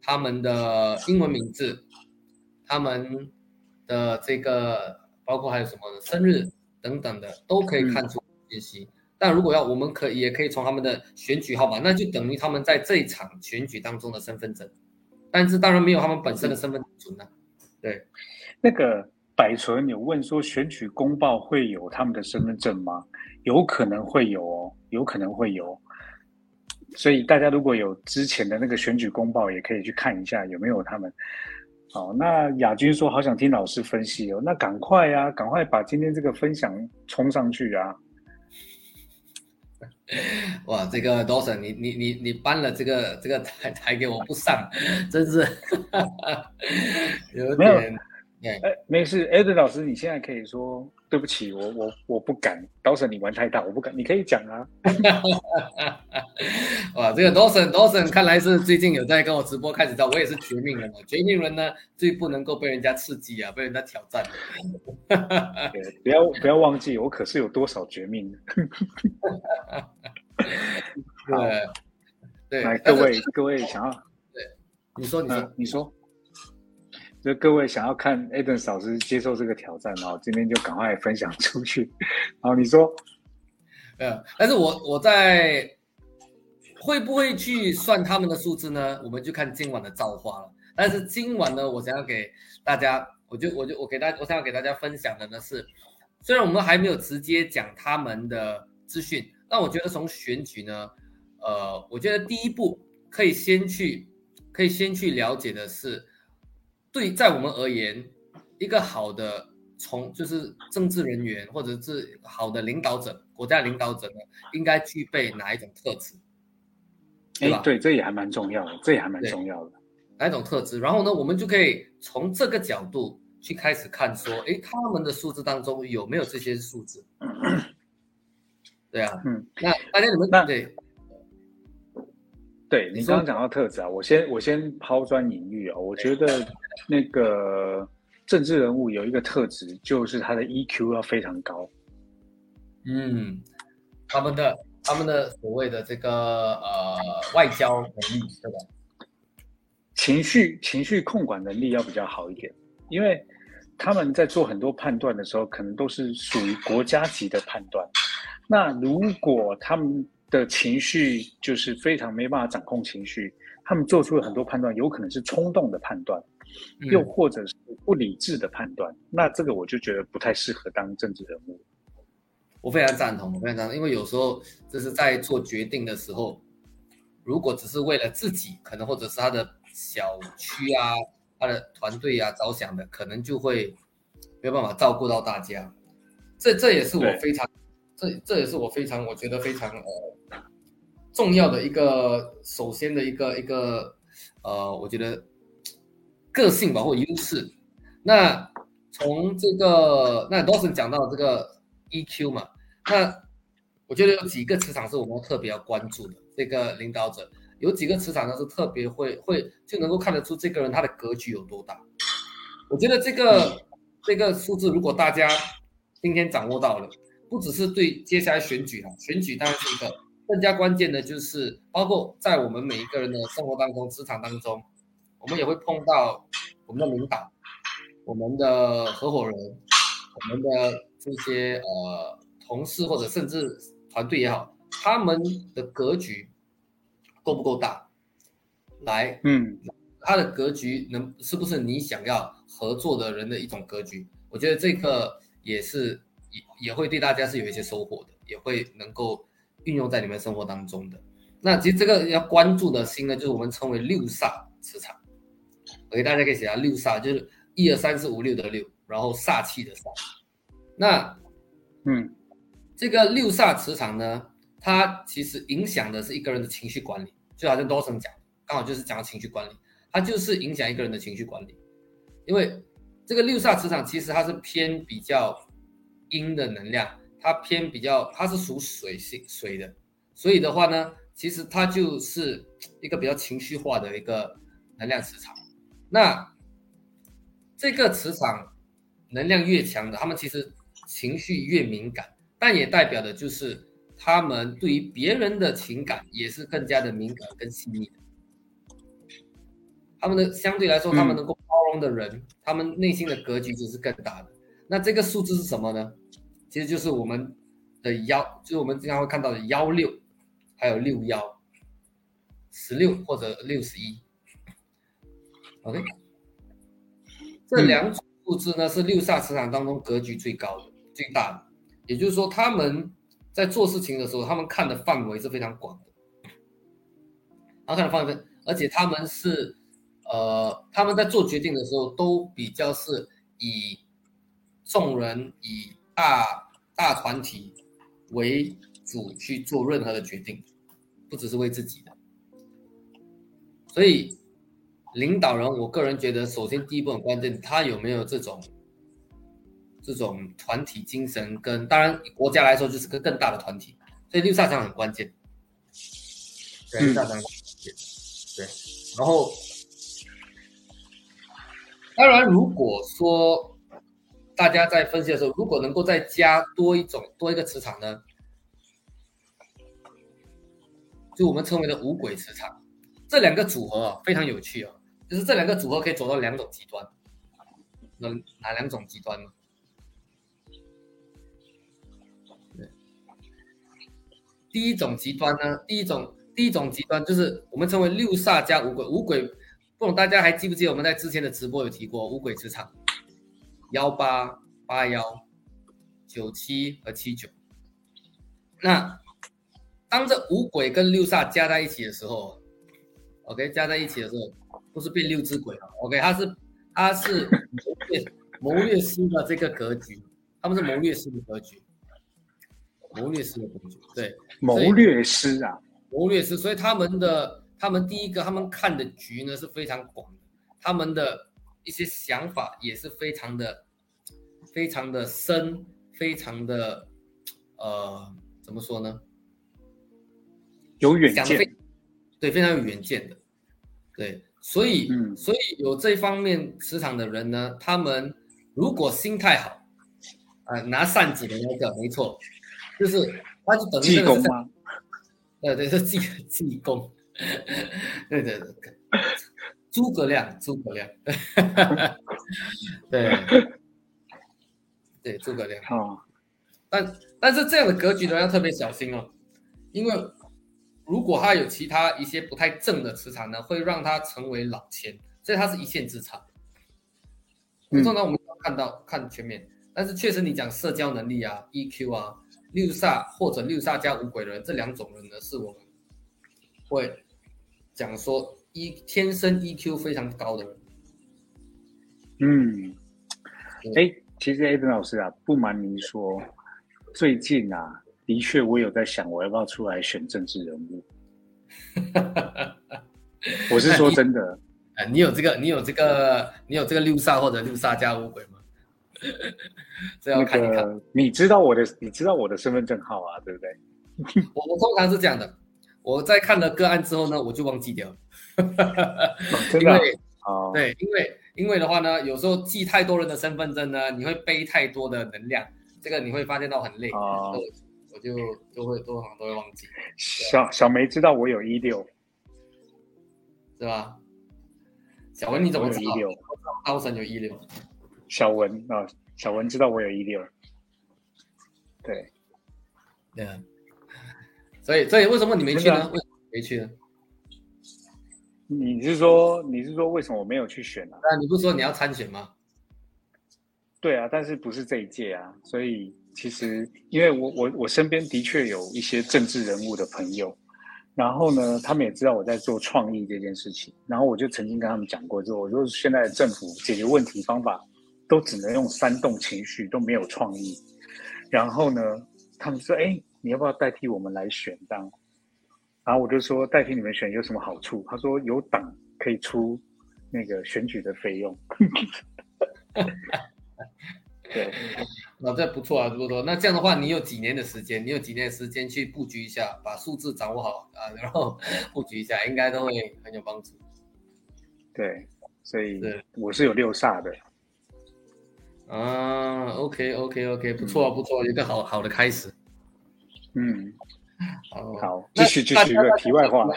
S2: 他们的英文名字，他们的这个，包括还有什么生日等等的，都可以看出信息。但如果要，我们可也可以从他们的选举号码，那就等于他们在这一场选举当中的身份证。但是当然没有他们本身的身份存啊。对，
S1: 那个百纯有问说选举公报会有他们的身份证吗？有可能会有哦，有可能会有。所以大家如果有之前的那个选举公报，也可以去看一下有没有他们。好，那亚军说好想听老师分析哦，那赶快呀，赶快把今天这个分享冲上去啊！
S2: 哇，这个 Dawson，你你你你搬了这个这个台台给我不上，真是 有点。
S1: 哎，没事，Ed 老师，你现在可以说对不起，我我我不敢，Dawson 你玩太大，我不敢，你可以讲啊。
S2: 哇，这个 Dawson Dawson 看来是最近有在跟我直播，开始到我也是绝命人了，绝命人呢最不能够被人家刺激啊，被人家挑战。
S1: 不要不要忘记，我可是有多少绝命。
S2: 对对，
S1: 来各位各位想要，
S2: 对，你说你说
S1: 你说。就各位想要看 Eden 老师接受这个挑战哦，今天就赶快分享出去。好，你说，
S2: 呃，但是我我在会不会去算他们的数字呢？我们就看今晚的造化了。但是今晚呢，我想要给大家，我就我就我给大家我想要给大家分享的呢是，虽然我们还没有直接讲他们的资讯，但我觉得从选举呢，呃，我觉得第一步可以先去可以先去了解的是。对，在我们而言，一个好的从就是政治人员或者是好的领导者，国家领导者呢，应该具备哪一种特质？
S1: 对吧？对，这也还蛮重要的，这也还蛮重要的。
S2: 哪一种特质？然后呢，我们就可以从这个角度去开始看说，哎，他们的数字当中有没有这些数字？对啊，嗯，那大家你们
S1: 那
S2: 对，
S1: 对你刚刚讲到特质啊，我先我先抛砖引玉啊，我觉得那个政治人物有一个特质，就是他的 EQ 要非常高。
S2: 嗯，他们的他们的所谓的这个呃外交能力，对吧？
S1: 情绪情绪控管能力要比较好一点，因为他们在做很多判断的时候，可能都是属于国家级的判断。那如果他们的情绪就是非常没办法掌控情绪，他们做出了很多判断，有可能是冲动的判断，又或者是不理智的判断。那这个我就觉得不太适合当政治人物。
S2: 我非常赞同，我非常赞同，因为有时候这是在做决定的时候，如果只是为了自己，可能或者是他的小区啊、他的团队啊着想的，可能就会没有办法照顾到大家。这这也是我非常。这这也是我非常我觉得非常呃重要的一个，首先的一个一个呃，我觉得个性吧或优势。那从这个那 Dawson 讲到这个 EQ 嘛，那我觉得有几个磁场是我们特别要关注的。这个领导者有几个磁场呢是特别会会就能够看得出这个人他的格局有多大。我觉得这个这个数字如果大家今天掌握到了。不只是对接下来选举啊，选举当然是一个更加关键的，就是包括在我们每一个人的生活当中、职场当中，我们也会碰到我们的领导、我们的合伙人、我们的这些呃同事或者甚至团队也好，他们的格局够不够大？来，
S1: 嗯，
S2: 他的格局能是不是你想要合作的人的一种格局？我觉得这个也是。也也会对大家是有一些收获的，也会能够运用在你们生活当中的。那其实这个要关注的星呢，就是我们称为六煞磁场。OK，大家可以写下六煞，就是一二三四五六的六，然后煞气的煞。那，
S1: 嗯，
S2: 这个六煞磁场呢，它其实影响的是一个人的情绪管理，就好像多生讲，刚好就是讲到情绪管理，它就是影响一个人的情绪管理。因为这个六煞磁场其实它是偏比较。阴的能量，它偏比较，它是属水性水的，所以的话呢，其实它就是一个比较情绪化的一个能量磁场。那这个磁场能量越强的，他们其实情绪越敏感，但也代表的就是他们对于别人的情感也是更加的敏感跟细腻的。他们的相对来说，他们能够包容的人，他们内心的格局就是更大的。那这个数字是什么呢？其实就是我们的幺，就是我们经常会看到的幺六，还有六幺，十六或者六十一。OK，这两组数字呢是六煞磁场当中格局最高的、最大的。也就是说，他们在做事情的时候，他们看的范围是非常广的。然后看的范围，而且他们是呃，他们在做决定的时候都比较是以众人以。大大团体为主去做任何的决定，不只是为自己的。所以，领导人，我个人觉得，首先第一步很关键，他有没有这种这种团体精神，跟当然国家来说就是个更大的团体。所以六煞场很关键，对，六煞场关键。对，然后，当然如果说。大家在分析的时候，如果能够再加多一种多一个磁场呢，就我们称为的五鬼磁场，这两个组合啊非常有趣啊，就是这两个组合可以走到两种极端，能哪两种极端呢？第一种极端呢，第一种第一种极端就是我们称为六煞加五鬼，五鬼不懂大家还记不记得我们在之前的直播有提过五鬼磁场？幺八八幺九七和七九，那当这五鬼跟六煞加在一起的时候，OK，加在一起的时候，不是变六只鬼了，OK，它是它是谋略谋略师的这个格局，他们是谋略师的格局，谋略师的格局，对，
S1: 谋略师啊，
S2: 谋略师，所以他们的他们第一个他们看的局呢是非常广的，他们的一些想法也是非常的、非常的深，非常的呃，怎么说呢？
S1: 有远见，
S2: 对，非常有远见的，对，所以，嗯，所以有这方面磁场的人呢，他们如果心态好，啊，拿扇子的那个，没错，就是他就等于
S1: 济公吗？
S2: 对对，是济济公，对对对，诸葛亮，诸葛亮，对，对，诸葛亮，哦，但但是这样的格局呢，要特别小心哦，因为。如果他有其他一些不太正的磁场呢，会让他成为老千，所以他是一线之差。通常我们看到看全面，但是确实你讲社交能力啊、EQ 啊、六煞或者六煞加五鬼人，这两种人呢，是我们会讲说一天生 EQ 非常高的人。
S1: 嗯，哎，其实 A 登老师啊，不瞒您说，最近啊。的确，我有在想，我要不要出来选政治人物？我是说真的。
S2: 啊，你有这个，你有这个，你有这个六煞或者六煞加五鬼吗？这要看一看。
S1: 你知道我的，你知道我的身份证号啊，对不对？
S2: 我我通常是这样的，我在看了个案之后呢，我就忘记掉了。
S1: 因为
S2: 啊，对，因为因为的话呢，有时候记太多人的身份证呢，你会背太多的能量，这个你会发现到很累啊。我就都会都好像都会忘记。
S1: 小小梅知道我有一六，
S2: 是吧？小文你怎么知道？
S1: 一六，
S2: 高神有一六。
S1: 小文啊，小文知道我有一六。对，
S2: 对。所以，所以为什么你没去呢？为什么没去呢？
S1: 你是说，你是说为什么我没有去选呢？
S2: 那你不是说你要参选吗？
S1: 对啊，但是不是这一届啊，所以。其实，因为我我我身边的确有一些政治人物的朋友，然后呢，他们也知道我在做创意这件事情，然后我就曾经跟他们讲过，之后我说现在政府解决问题方法都只能用煽动情绪，都没有创意。然后呢，他们说：“哎，你要不要代替我们来选当？”然后我就说：“代替你们选有什么好处？”他说：“有党可以出那个选举的费用。”对。
S2: 那这不错啊，不多。那这样的话，你有几年的时间？你有几年的时间去布局一下，把数字掌握好啊，然后布局一下，应该都会很有帮助。
S1: 对，所以我是有六煞的。
S2: 啊，OK，OK，OK，不错，不错，一个好好的开始。
S1: 嗯，好，好，继续继续一个题外话。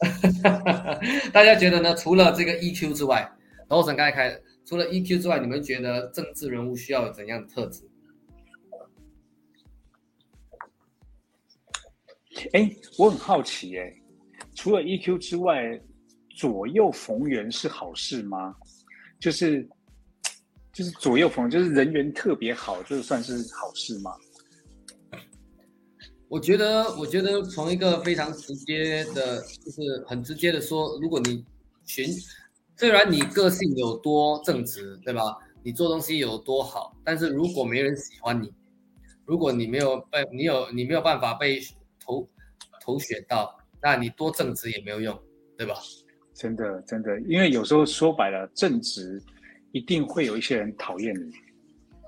S2: 大家觉得呢？除了这个 EQ 之外，罗神刚才开，除了 EQ 之外，你们觉得政治人物需要有怎样的特质？
S1: 哎，我很好奇，哎，除了 EQ 之外，左右逢源是好事吗？就是，就是左右逢，就是人缘特别好，这算是好事吗？
S2: 我觉得，我觉得从一个非常直接的，就是很直接的说，如果你群，虽然你个性有多正直，对吧？你做东西有多好，但是如果没人喜欢你，如果你没有被，你有你没有办法被。投投选到，那你多正直也没有用，对吧？
S1: 真的真的，因为有时候说白了，正直一定会有一些人讨厌你。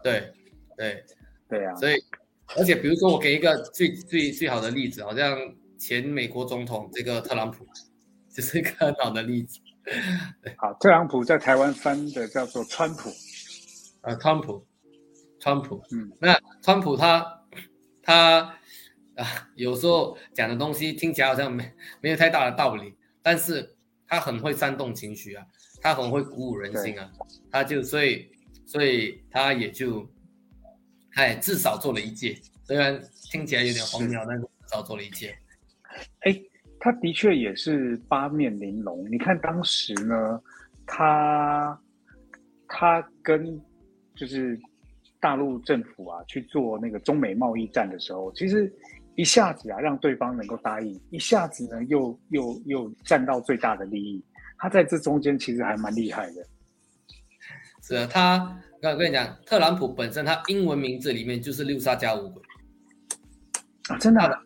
S2: 对对
S1: 对啊！
S2: 所以，而且比如说，我给一个最最最好的例子，好像前美国总统这个特朗普，就是一个很好的例子。
S1: 好，特朗普在台湾翻的叫做川普，
S2: 呃，川普，川普，嗯，那川普他他。啊，有时候讲的东西听起来好像没没有太大的道理，但是他很会煽动情绪啊，他很会鼓舞人心啊，他就所以所以他也就，哎，至少做了一届，虽然听起来有点荒谬，但是至少做了一届。
S1: 哎，他的确也是八面玲珑。你看当时呢，他他跟就是大陆政府啊去做那个中美贸易战的时候，其实。一下子啊，让对方能够答应；一下子呢，又又又占到最大的利益。他在这中间其实还蛮厉害的。
S2: 是啊，他我跟你讲，特朗普本身他英文名字里面就是六杀加五鬼
S1: 啊，真的。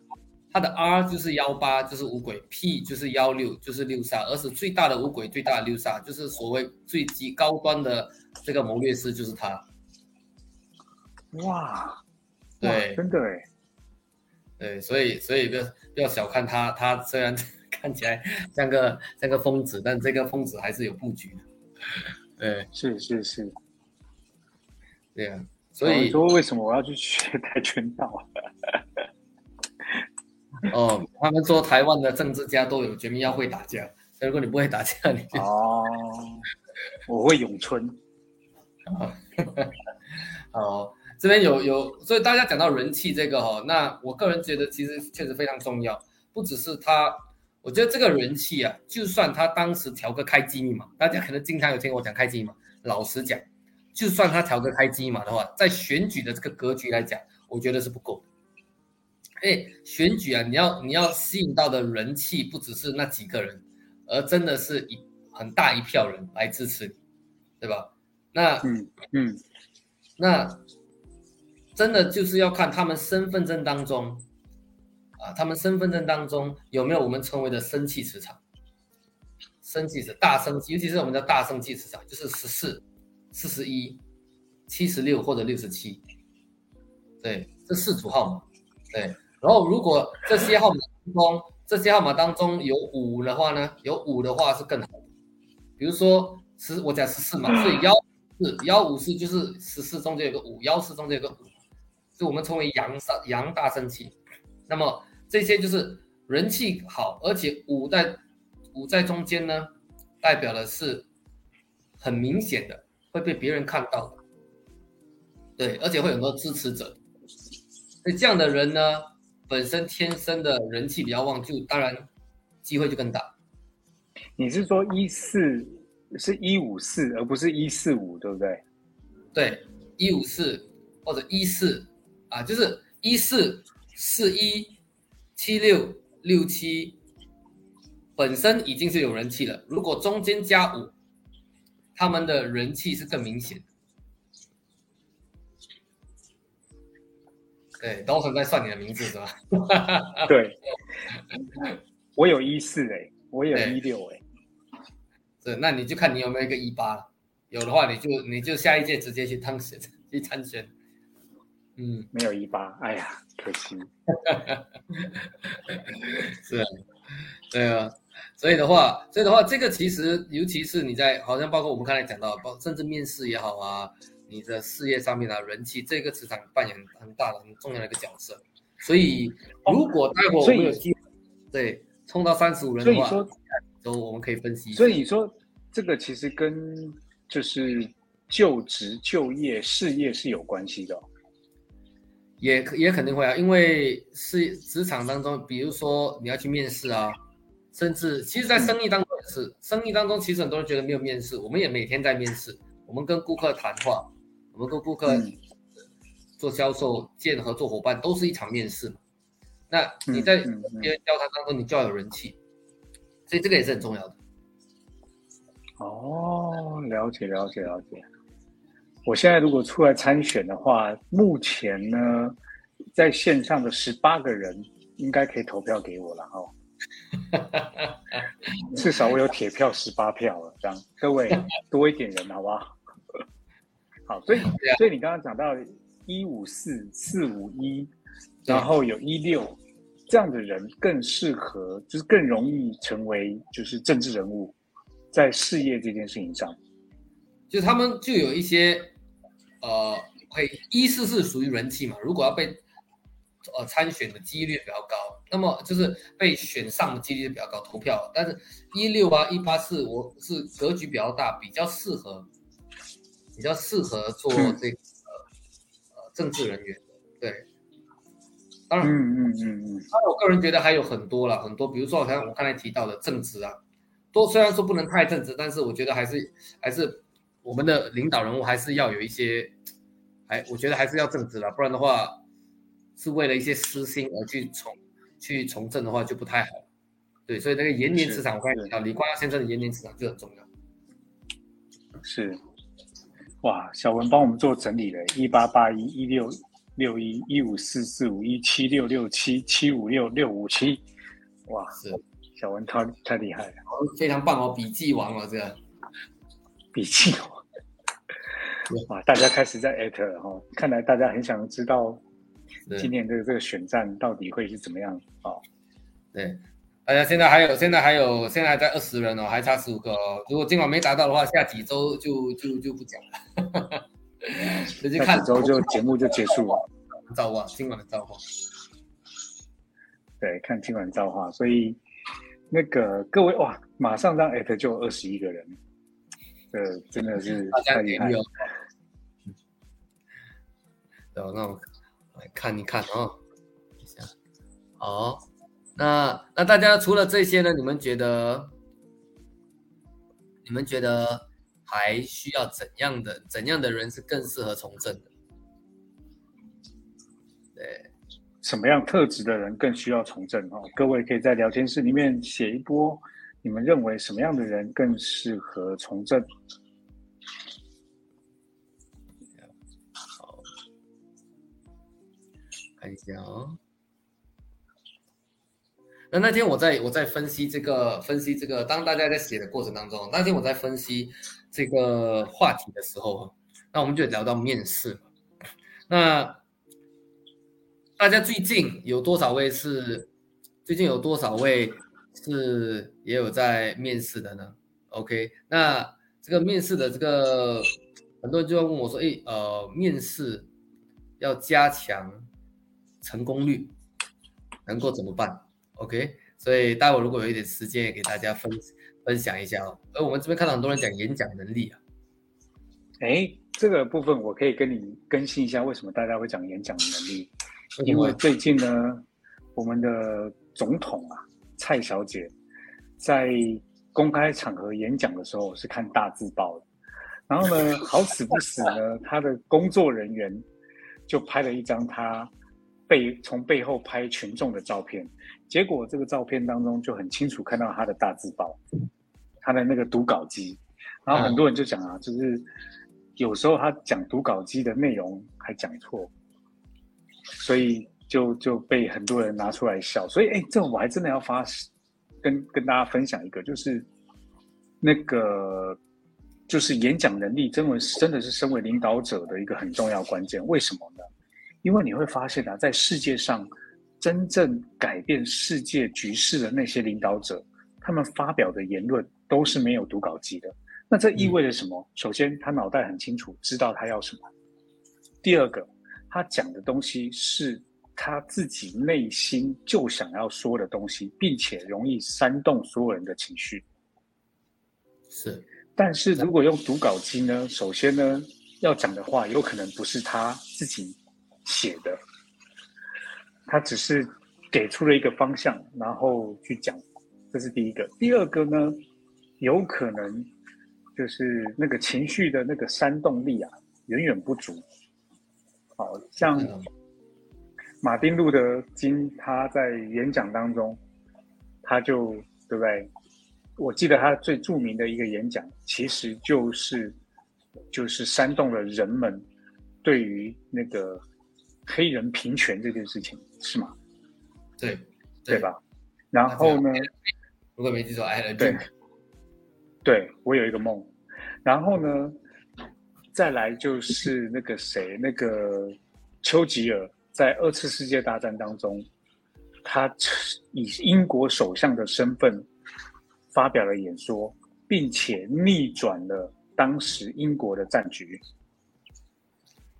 S2: 他的 R 就是幺八，就是五鬼；P 就是幺六，就是六杀。而是最大的五鬼，最大的六杀，就是所谓最极高端的这个谋略师，就是他。
S1: 哇，
S2: 对，
S1: 真的哎，
S2: 对，所以所以不要不要小看他，他虽然 看起来像个像个疯子，但这个疯子还是有布局的。对，
S1: 是是是，
S2: 对啊。所以
S1: 说，为什么我要去学跆拳道？
S2: 哦，他们说台湾的政治家都有绝命要会打架，如果你不会打架，你就
S1: 哦，我会咏春。
S2: 哦，这边有有，所以大家讲到人气这个哈，那我个人觉得其实确实非常重要，不只是他，我觉得这个人气啊，就算他当时调个开机密码，大家可能经常有听我讲开机密码，老实讲，就算他调个开机密码的话，在选举的这个格局来讲，我觉得是不够的。哎，选举啊，你要你要吸引到的人气不只是那几个人，而真的是一很大一票人来支持你，对吧？那
S1: 嗯嗯，
S2: 那真的就是要看他们身份证当中他们身份证当中有没有我们称为的生气磁场，生气是大生气，尤其是我们的大生气磁场，就是十四、四十一、七十六或者六十七，对，这四组号码，对。然后，如果这些号码当中，这些号码当中有五的话呢？有五的话是更好。比如说十，我讲十四嘛，所以幺四幺五四就是十四中间有个五，幺四中间有个五，就我们称为阳上阳大生气。那么这些就是人气好，而且五在五在中间呢，代表的是很明显的会被别人看到的，对，而且会有很多支持者。所以这样的人呢？本身天生的人气比较旺，就当然机会就更大。
S1: 你是说一四是一五四，而不是一四五，对不对？
S2: 对，一五四或者一四啊，就是一四四一七六六七，本身已经是有人气了。如果中间加五，他们的人气是更明显。对，都很在算你的名字是吧？
S1: 对，我有一四哎，我有一六哎，
S2: 是，那你就看你有没有一个一八，有的话你就你就下一届直接去当选去参选。嗯，
S1: 没有一八，哎呀，可惜。
S2: 是啊，对啊，所以的话，所以的话，这个其实尤其是你在好像包括我们刚才讲到，包甚至面试也好啊。你的事业上面啊人气，这个磁场扮演很大的、很重要的一个角色。所以，如果待会我们有机会，对冲到三十五人的话，都我们可以分析。
S1: 所以你说这个其实跟就是就职、就业、事业是有关系的，
S2: 也也肯定会啊，因为是职场当中，比如说你要去面试啊，甚至其实，在生意当中也是，生意当中其实很多人觉得没有面试，我们也每天在面试，我们跟顾客谈话。我们跟顾客做销售、见合作伙伴，都是一场面试嘛。那你在别人交谈当中，你就要有人气，所以这个也是很重要的。
S1: 哦，了解了解了解。我现在如果出来参选的话，目前呢，在线上的十八个人应该可以投票给我了哦。至少我有铁票十八票了，这样各位 多一点人好不好？好，所以所以你刚刚讲到一五四四五一，然后有一六这样的人更适合，就是更容易成为就是政治人物，在事业这件事情上，
S2: 就他们就有一些呃，会一四是属于人气嘛，如果要被呃参选的几率比较高，那么就是被选上的几率比较高，投票，但是一六啊一八四，我是格局比较大，比较适合。比较适合做这个呃政治人员，对，当然，
S1: 嗯嗯嗯嗯，
S2: 当然我个人觉得还有很多了，很多，比如说好像我刚才提到的政治啊，都虽然说不能太政治，但是我觉得还是还是我们的领导人物还是要有一些，还我觉得还是要正直了，不然的话是为了一些私心而去从去从政的话就不太好，对，所以那个延年磁场我刚才提到李光耀先生的延年磁场就很重要，
S1: 是。哇，小文帮我们做整理了，一八八一一六六一一五四四五一七六六七七五六六五七，哇，
S2: 是
S1: 小文太太厉害了，
S2: 非常棒哦，笔记王哦，这个。
S1: 笔记王，哇，大家开始在艾特了哈，看来大家很想知道今年的这个选战到底会是怎么样啊？
S2: 对。大家现在还有，现在还有，现在还在二十人哦，还差十五个哦。如果今晚没达到的话，下几周就就就不讲了。
S1: 直接看几周就节目就结束了。
S2: 造化，今晚的造化。
S1: 对，看今晚造化，所以那个各位哇，马上让艾特就二十一个人，这真的是太厉害了。
S2: 那我来看一看啊，一下，好。那那大家除了这些呢？你们觉得？你们觉得还需要怎样的怎样的人是更适合从政的？对，
S1: 什么样特质的人更需要从政？哦，各位可以在聊天室里面写一波，你们认为什么样的人更适合从政？
S2: 看一下哦。那那天我在我在分析这个分析这个，当大家在写的过程当中，那天我在分析这个话题的时候，那我们就聊到面试。那大家最近有多少位是最近有多少位是也有在面试的呢？OK，那这个面试的这个很多人就要问我说，哎，呃，面试要加强成功率，能够怎么办？OK，所以待会如果有一点时间，也给大家分分享一下哦。而我们这边看到很多人讲演讲能力啊，
S1: 哎，这个部分我可以跟你更新一下，为什么大家会讲演讲能力？因为最近呢，我们的总统啊，蔡小姐在公开场合演讲的时候是看大字报的，然后呢，好死不死呢，她的工作人员就拍了一张她背从背后拍群众的照片。结果这个照片当中就很清楚看到他的大字报，他的那个读稿机，然后很多人就讲啊，就是有时候他讲读稿机的内容还讲错，所以就就被很多人拿出来笑。所以哎，这我还真的要发跟跟大家分享一个，就是那个就是演讲能力，真的真的是身为领导者的一个很重要关键。为什么呢？因为你会发现啊，在世界上。真正改变世界局势的那些领导者，他们发表的言论都是没有读稿机的。那这意味着什么？首先，他脑袋很清楚，知道他要什么；第二个，他讲的东西是他自己内心就想要说的东西，并且容易煽动所有人的情绪。
S2: 是，
S1: 但是如果用读稿机呢？首先呢，要讲的话有可能不是他自己写的。他只是给出了一个方向，然后去讲，这是第一个。第二个呢，有可能就是那个情绪的那个煽动力啊，远远不足。好像马丁路德金他在演讲当中，他就对不对？我记得他最著名的一个演讲，其实就是就是煽动了人们对于那个。黑人平权这件事情是吗？
S2: 对，
S1: 对吧？然后呢？
S2: 如果没记错，艾伦
S1: 对，对我有一个梦。然后呢？再来就是那个谁，那个丘吉尔在二次世界大战当中，他以英国首相的身份发表了演说，并且逆转了当时英国的战局。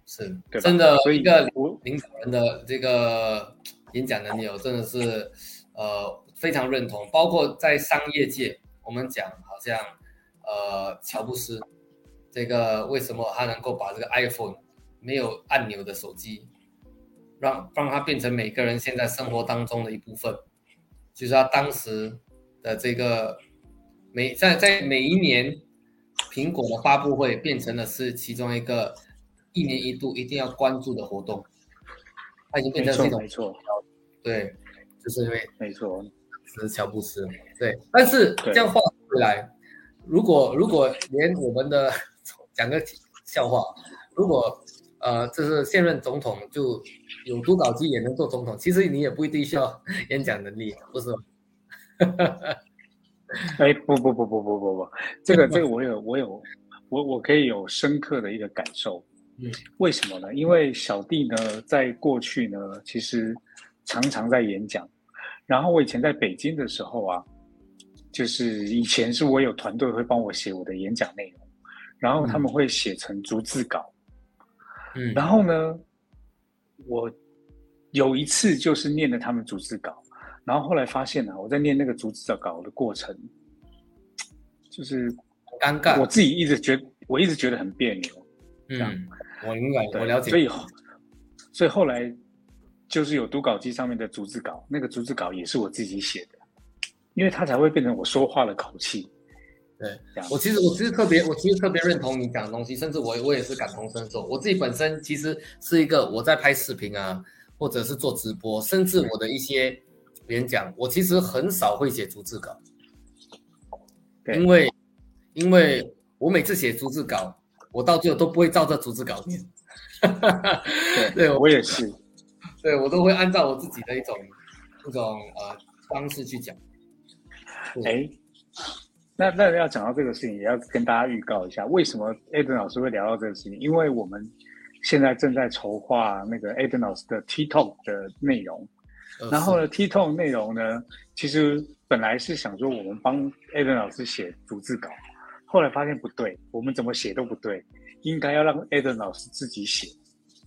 S2: 是，真的一个领导人的这个演讲能力，我真的是呃非常认同。包括在商业界，我们讲好像呃乔布斯，这个为什么他能够把这个 iPhone 没有按钮的手机，让让它变成每个人现在生活当中的一部分，就是他当时的这个每在在每一年苹果的发布会变成了是其中一个。一年一度一定要关注的活动，它已经变成这种
S1: 没错，
S2: 对，就是因为
S1: 没错，
S2: 是乔布斯，对。但是这样话回来，如果如果连我们的讲个笑话，如果呃，就是现任总统就有读稿机也能做总统，其实你也不一定需要 演讲能力，不是吗？
S1: 哎，不不不不不不不，这个这个我有我有我我可以有深刻的一个感受。嗯，为什么呢？因为小弟呢，在过去呢，其实常常在演讲。然后我以前在北京的时候啊，就是以前是我有团队会帮我写我的演讲内容，然后他们会写成逐字稿。嗯，然后呢，我有一次就是念了他们逐字稿。然后后来发现呢，我在念那个逐字稿的过程，就是
S2: 尴尬。
S1: 我自己一直觉，我一直觉得很别扭。
S2: 嗯，我明白，我了解。
S1: 所以，所以后来就是有读稿机上面的逐字稿，那个逐字稿也是我自己写的，因为它才会变成我说话的口气。
S2: 对，我其实我其实特别，我其实特别认同你讲的东西，甚至我我也是感同身受。我自己本身其实是一个我在拍视频啊，或者是做直播，甚至我的一些。演讲，我其实很少会写逐字稿，因为，因为我每次写逐字稿，我到最后都不会照着逐字稿念。
S1: 对，我也是，
S2: 对我都会按照我自己的一种一种呃方式去讲。
S1: 哎，那那要讲到这个事情，也要跟大家预告一下，为什么 Eden 老师会聊到这个事情？因为我们现在正在筹划那个 Eden 老师的 TikTok 的内容。然后呢，T Tone 内容呢，其实本来是想说我们帮 Eden 老师写逐字稿，后来发现不对，我们怎么写都不对，应该要让 Eden 老师自己写，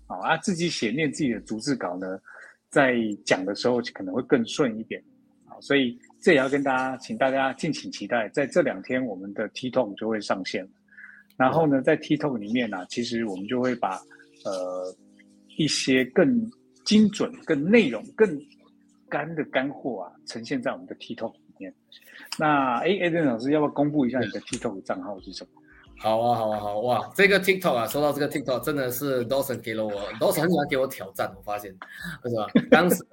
S1: 好啊，自己写念自己的逐字稿呢，在讲的时候可能会更顺一点，好，所以这也要跟大家，请大家敬请期待，在这两天我们的 T Tone 就会上线然后呢，在 T Tone 里面呢，其实我们就会把呃一些更精准、更内容、更干的干货啊，呈现在我们的 TikTok 里面。那哎，Eden 老师，要不要公布一下你的 TikTok 账号是什么？
S2: 好啊，好啊，好哇！这个 TikTok 啊，说到这个 TikTok，真的是 Dawson 给了我，Dawson 很喜欢给我挑战。我发现，为什么？当时，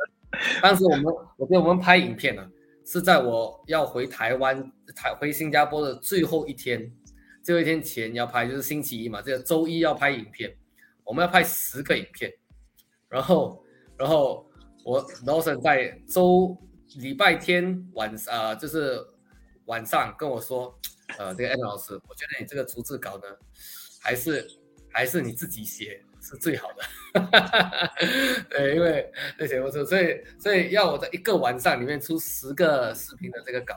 S2: 当时我们，我给我们拍影片呢，是在我要回台湾、台回新加坡的最后一天，最后一天前要拍，就是星期一嘛，这个周一要拍影片，我们要拍十个影片，然后，然后。我 Dawson 在周礼拜天晚上，就是晚上跟我说，呃，这个 N 老师，我觉得你这个逐字稿呢，还是还是你自己写是最好的。对，因为那写不出，所以所以要我在一个晚上里面出十个视频的这个稿。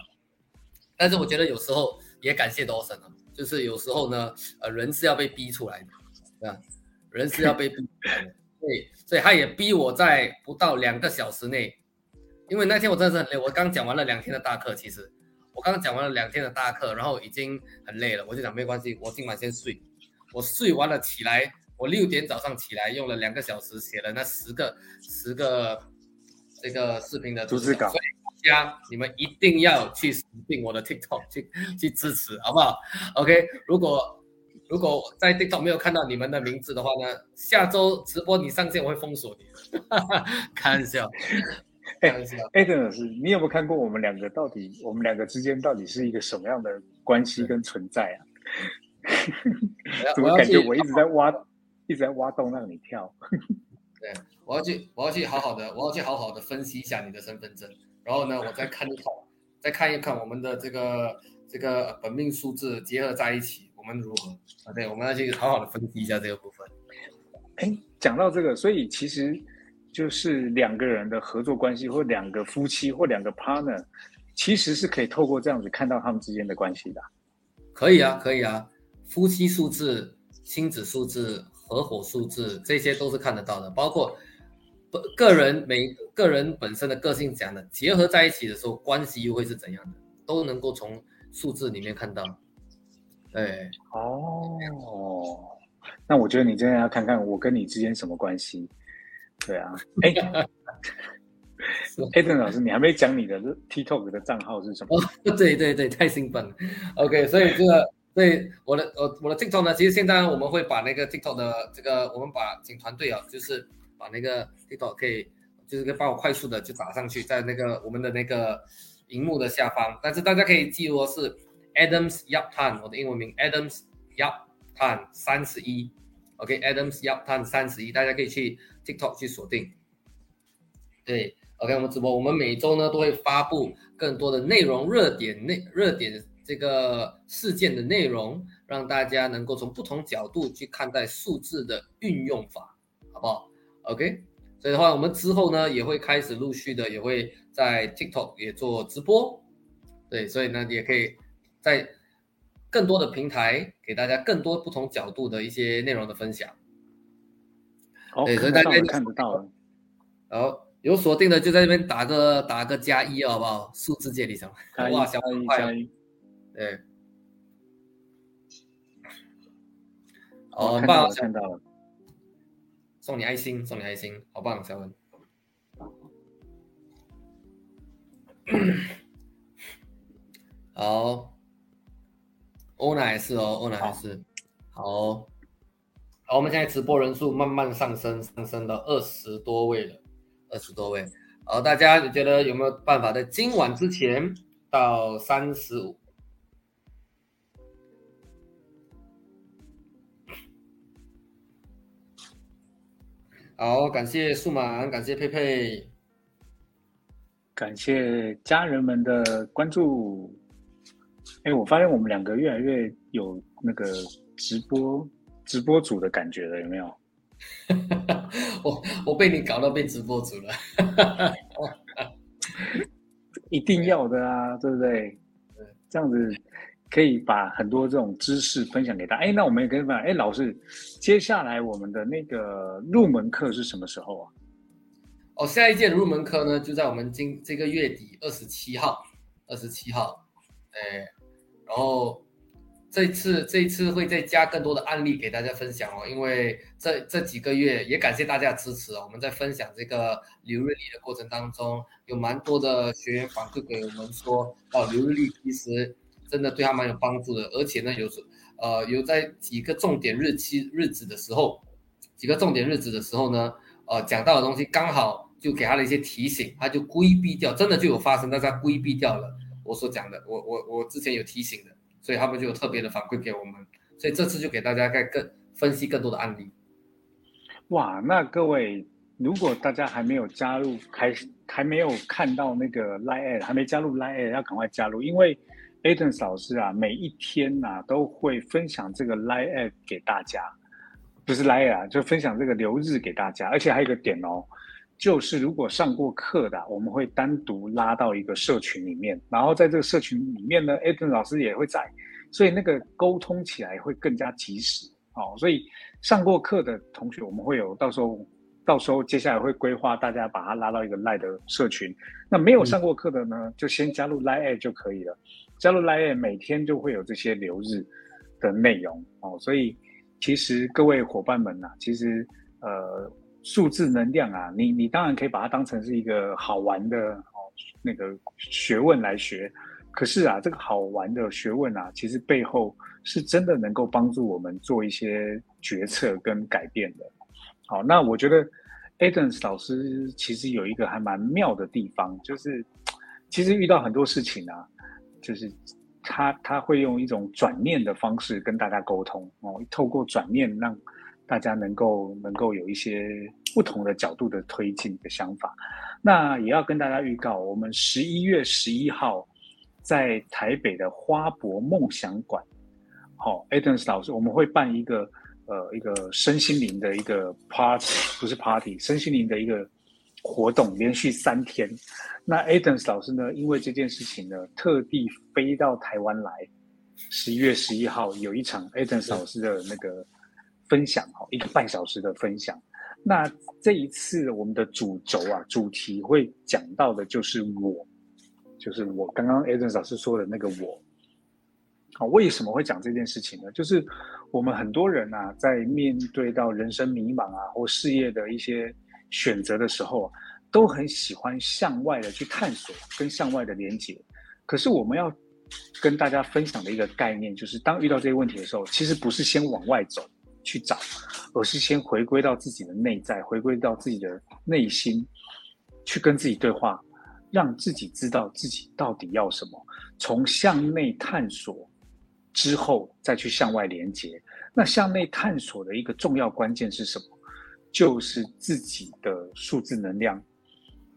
S2: 但是我觉得有时候也感谢 Lawson 啊，就是有时候呢，呃，人是要被逼出来的，对吧？人是要被逼出来的。对，所以他也逼我在不到两个小时内，因为那天我真的是很累，我刚讲完了两天的大课，其实我刚讲完了两天的大课，然后已经很累了，我就想没关系，我今晚先睡，我睡完了起来，我六点早上起来，用了两个小时写了那十个十个这个视频的
S1: 组织稿，所
S2: 以大家你们一定要去订我的 TikTok 去去支持，好不好？OK，如果。如果在 TikTok 没有看到你们的名字的话呢，下周直播你上线我会封锁你。开玩笑，
S1: 开玩笑。哎，邓老师，你有没有看过我们两个到底，我们两个之间到底是一个什么样的关系跟存在啊？怎么感觉我一直在挖，一直在挖洞让你跳？
S2: 对，我要去，我要去好好的，我要去好好的分析一下你的身份证，然后呢，我再看一看，再看一看我们的这个这个本命数字结合在一起。我们如何啊？对，我们要去好好的分析一下这个部分。
S1: 哎，讲到这个，所以其实就是两个人的合作关系，或两个夫妻，或两个 partner，其实是可以透过这样子看到他们之间的关系的。
S2: 可以啊，可以啊，夫妻数字、亲子数字、合伙数字，这些都是看得到的。包括个个人每个人本身的个性讲的，结合在一起的时候，关系又会是怎样的，都能够从数字里面看到。对
S1: 哦，那我觉得你真的要看看我跟你之间什么关系？对啊，哎，艾登老师，你还没讲你的 TikTok 的账号是什么？
S2: 哦，对对对，太兴奋了。OK，所以这个，所以我的我我的 TikTok 呢，其实现在我们会把那个 TikTok 的这个，我们把请团队啊，就是把那个 TikTok 可以，就是可以帮我快速的就打上去，在那个我们的那个荧幕的下方，但是大家可以记住是。Adams Yap Tan，我的英文名 Adams Yap Tan 三十一 OK，Adams 要探三十一，大家可以去 TikTok 去锁定。对，OK，我们直播，我们每周呢都会发布更多的内容、热点内热点这个事件的内容，让大家能够从不同角度去看待数字的运用法，好不好？OK，所以的话，我们之后呢也会开始陆续的也会在 TikTok 也做直播，对，所以呢也可以在更多的平台给大家更多不同角度的一些内容的分享。
S1: 好，
S2: 对，所以大家
S1: 看不到了。
S2: 好。有锁定的就在这边打个打个加一，好不好？数字界里程，哇，小
S1: 一加一，
S2: 对，
S1: 哦，很棒，看到了，
S2: 送你爱心，送你爱心，好棒，小文。好，欧奶是哦，欧奶是，好，好，我们现在直播人数慢慢上升，上升到二十多位了。二十多位，好，大家你觉得有没有办法在今晚之前到三十五？好，感谢数码，感谢佩佩，
S1: 感谢家人们的关注。哎，我发现我们两个越来越有那个直播直播组的感觉了，有没有？
S2: 我我被你搞到变直播组了，
S1: 一定要的啊，对不对？这样子可以把很多这种知识分享给大家。哎，那我们也可以问，哎，老师，接下来我们的那个入门课是什么时候啊？
S2: 哦，下一届入门课呢，就在我们今这个月底二十七号，二十七号，哎，然后。这次这次会再加更多的案例给大家分享哦，因为这这几个月也感谢大家支持哦。我们在分享这个流日历的过程当中，有蛮多的学员反馈给我们说，哦，流日历其实真的对他蛮有帮助的，而且呢，有时呃有在几个重点日期日子的时候，几个重点日子的时候呢，呃讲到的东西刚好就给他了一些提醒，他就规避掉，真的就有发生，但是他规避掉了我所讲的，我我我之前有提醒的。所以他们就有特别的反馈给我们，所以这次就给大家再更分析更多的案例。
S1: 哇，那各位，如果大家还没有加入，还还没有看到那个 Line，还没加入 Line，要赶快加入，因为 Aden 老师啊，每一天呐都会分享这个 Line 给大家，不是 Line 啊，就分享这个留日给大家，而且还有一个点哦。就是如果上过课的，我们会单独拉到一个社群里面，然后在这个社群里面呢，Eden 老师也会在，所以那个沟通起来会更加及时哦。所以上过课的同学，我们会有到时候，到时候接下来会规划大家把他拉到一个 Line 的社群。那没有上过课的呢，就先加入 Line 就可以了。加入 Line 每天就会有这些留日的内容哦。所以其实各位伙伴们呐，其实呃。数字能量啊，你你当然可以把它当成是一个好玩的哦那个学问来学，可是啊，这个好玩的学问啊，其实背后是真的能够帮助我们做一些决策跟改变的。好，那我觉得 Adams 老师其实有一个还蛮妙的地方，就是其实遇到很多事情啊，就是他他会用一种转念的方式跟大家沟通哦，透过转念让。大家能够能够有一些不同的角度的推进的想法，那也要跟大家预告，我们十一月十一号在台北的花博梦想馆，好，Adams 老师，我们会办一个呃一个身心灵的一个 party，不是 party，身心灵的一个活动，连续三天。那 Adams 老师呢，因为这件事情呢，特地飞到台湾来，十一月十一号有一场 Adams 老师的那个。分享哈，一个半小时的分享。那这一次我们的主轴啊，主题会讲到的就是我，就是我刚刚 Eden 老师说的那个我。好，为什么会讲这件事情呢？就是我们很多人啊，在面对到人生迷茫啊，或事业的一些选择的时候，都很喜欢向外的去探索，跟向外的连接。可是我们要跟大家分享的一个概念，就是当遇到这些问题的时候，其实不是先往外走。去找，而是先回归到自己的内在，回归到自己的内心，去跟自己对话，让自己知道自己到底要什么。从向内探索之后，再去向外连接，那向内探索的一个重要关键是什么？就是自己的数字能量。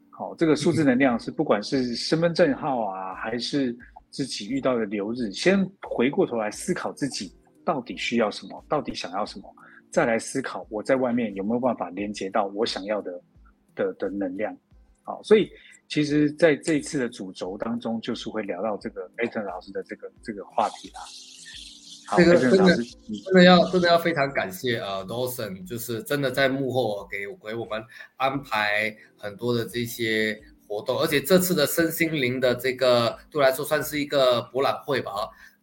S1: 好，这个数字能量是不管是身份证号啊，还是自己遇到的流日，先回过头来思考自己到底需要什么，到底想要什么，再来思考我在外面有没有办法连接到我想要的的的能量。好，所以其实在这一次的主轴当中，就是会聊到这个 o n 老师的这个这个话题啦。
S2: 这个真的真的要真的要非常感谢呃 Dawson，就是真的在幕后给给我们安排很多的这些活动，而且这次的身心灵的这个对我来说算是一个博览会吧，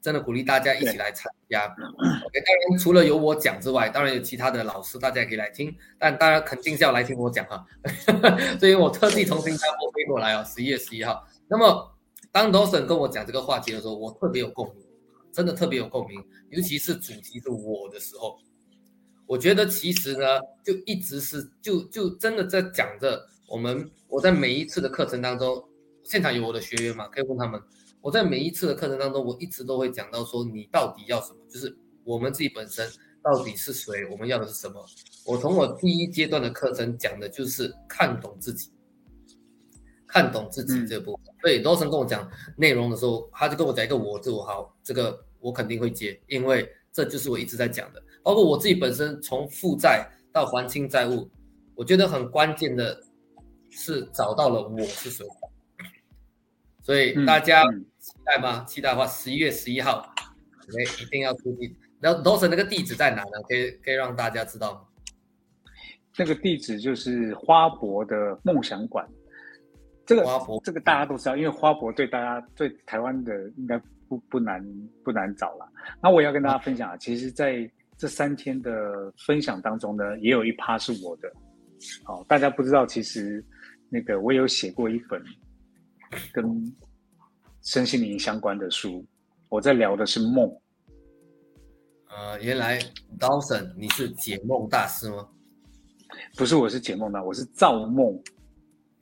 S2: 真的鼓励大家一起来参加。OK，当然除了有我讲之外，当然有其他的老师，大家也可以来听，但当然肯定是要来听我讲哈，所以我特地从新加坡飞过来哦，十一月十一号。那么当 Dawson 跟我讲这个话题的时候，我特别有共鸣。真的特别有共鸣，尤其是主题是我的时候，我觉得其实呢，就一直是就就真的在讲着我们我在每一次的课程当中，现场有我的学员嘛，可以问他们，我在每一次的课程当中，我一直都会讲到说你到底要什么，就是我们自己本身到底是谁，我们要的是什么。我从我第一阶段的课程讲的就是看懂自己。看懂自己这部分，所以罗森跟我讲内容的时候，他就跟我讲一个我自我好，这个我肯定会接，因为这就是我一直在讲的。包括我自己本身从负债到还清债务，我觉得很关键的是找到了我是谁。所以大家期待吗？期待的话，十一月十一号，OK，一定要出地。然后罗森那个地址在哪呢？可以可以让大家知道吗？
S1: 那个地址就是花博的梦想馆。这个花博这个大家都知道，因为花博对大家对台湾的应该不不难不难找了。那我要跟大家分享啊，其实在这三天的分享当中呢，也有一趴是我的。好，大家不知道，其实那个我有写过一本跟身心灵相关的书，我在聊的是梦。
S2: 呃，原来 Dawson 你是解梦大师吗？
S1: 不是，我是解梦的，我是造梦。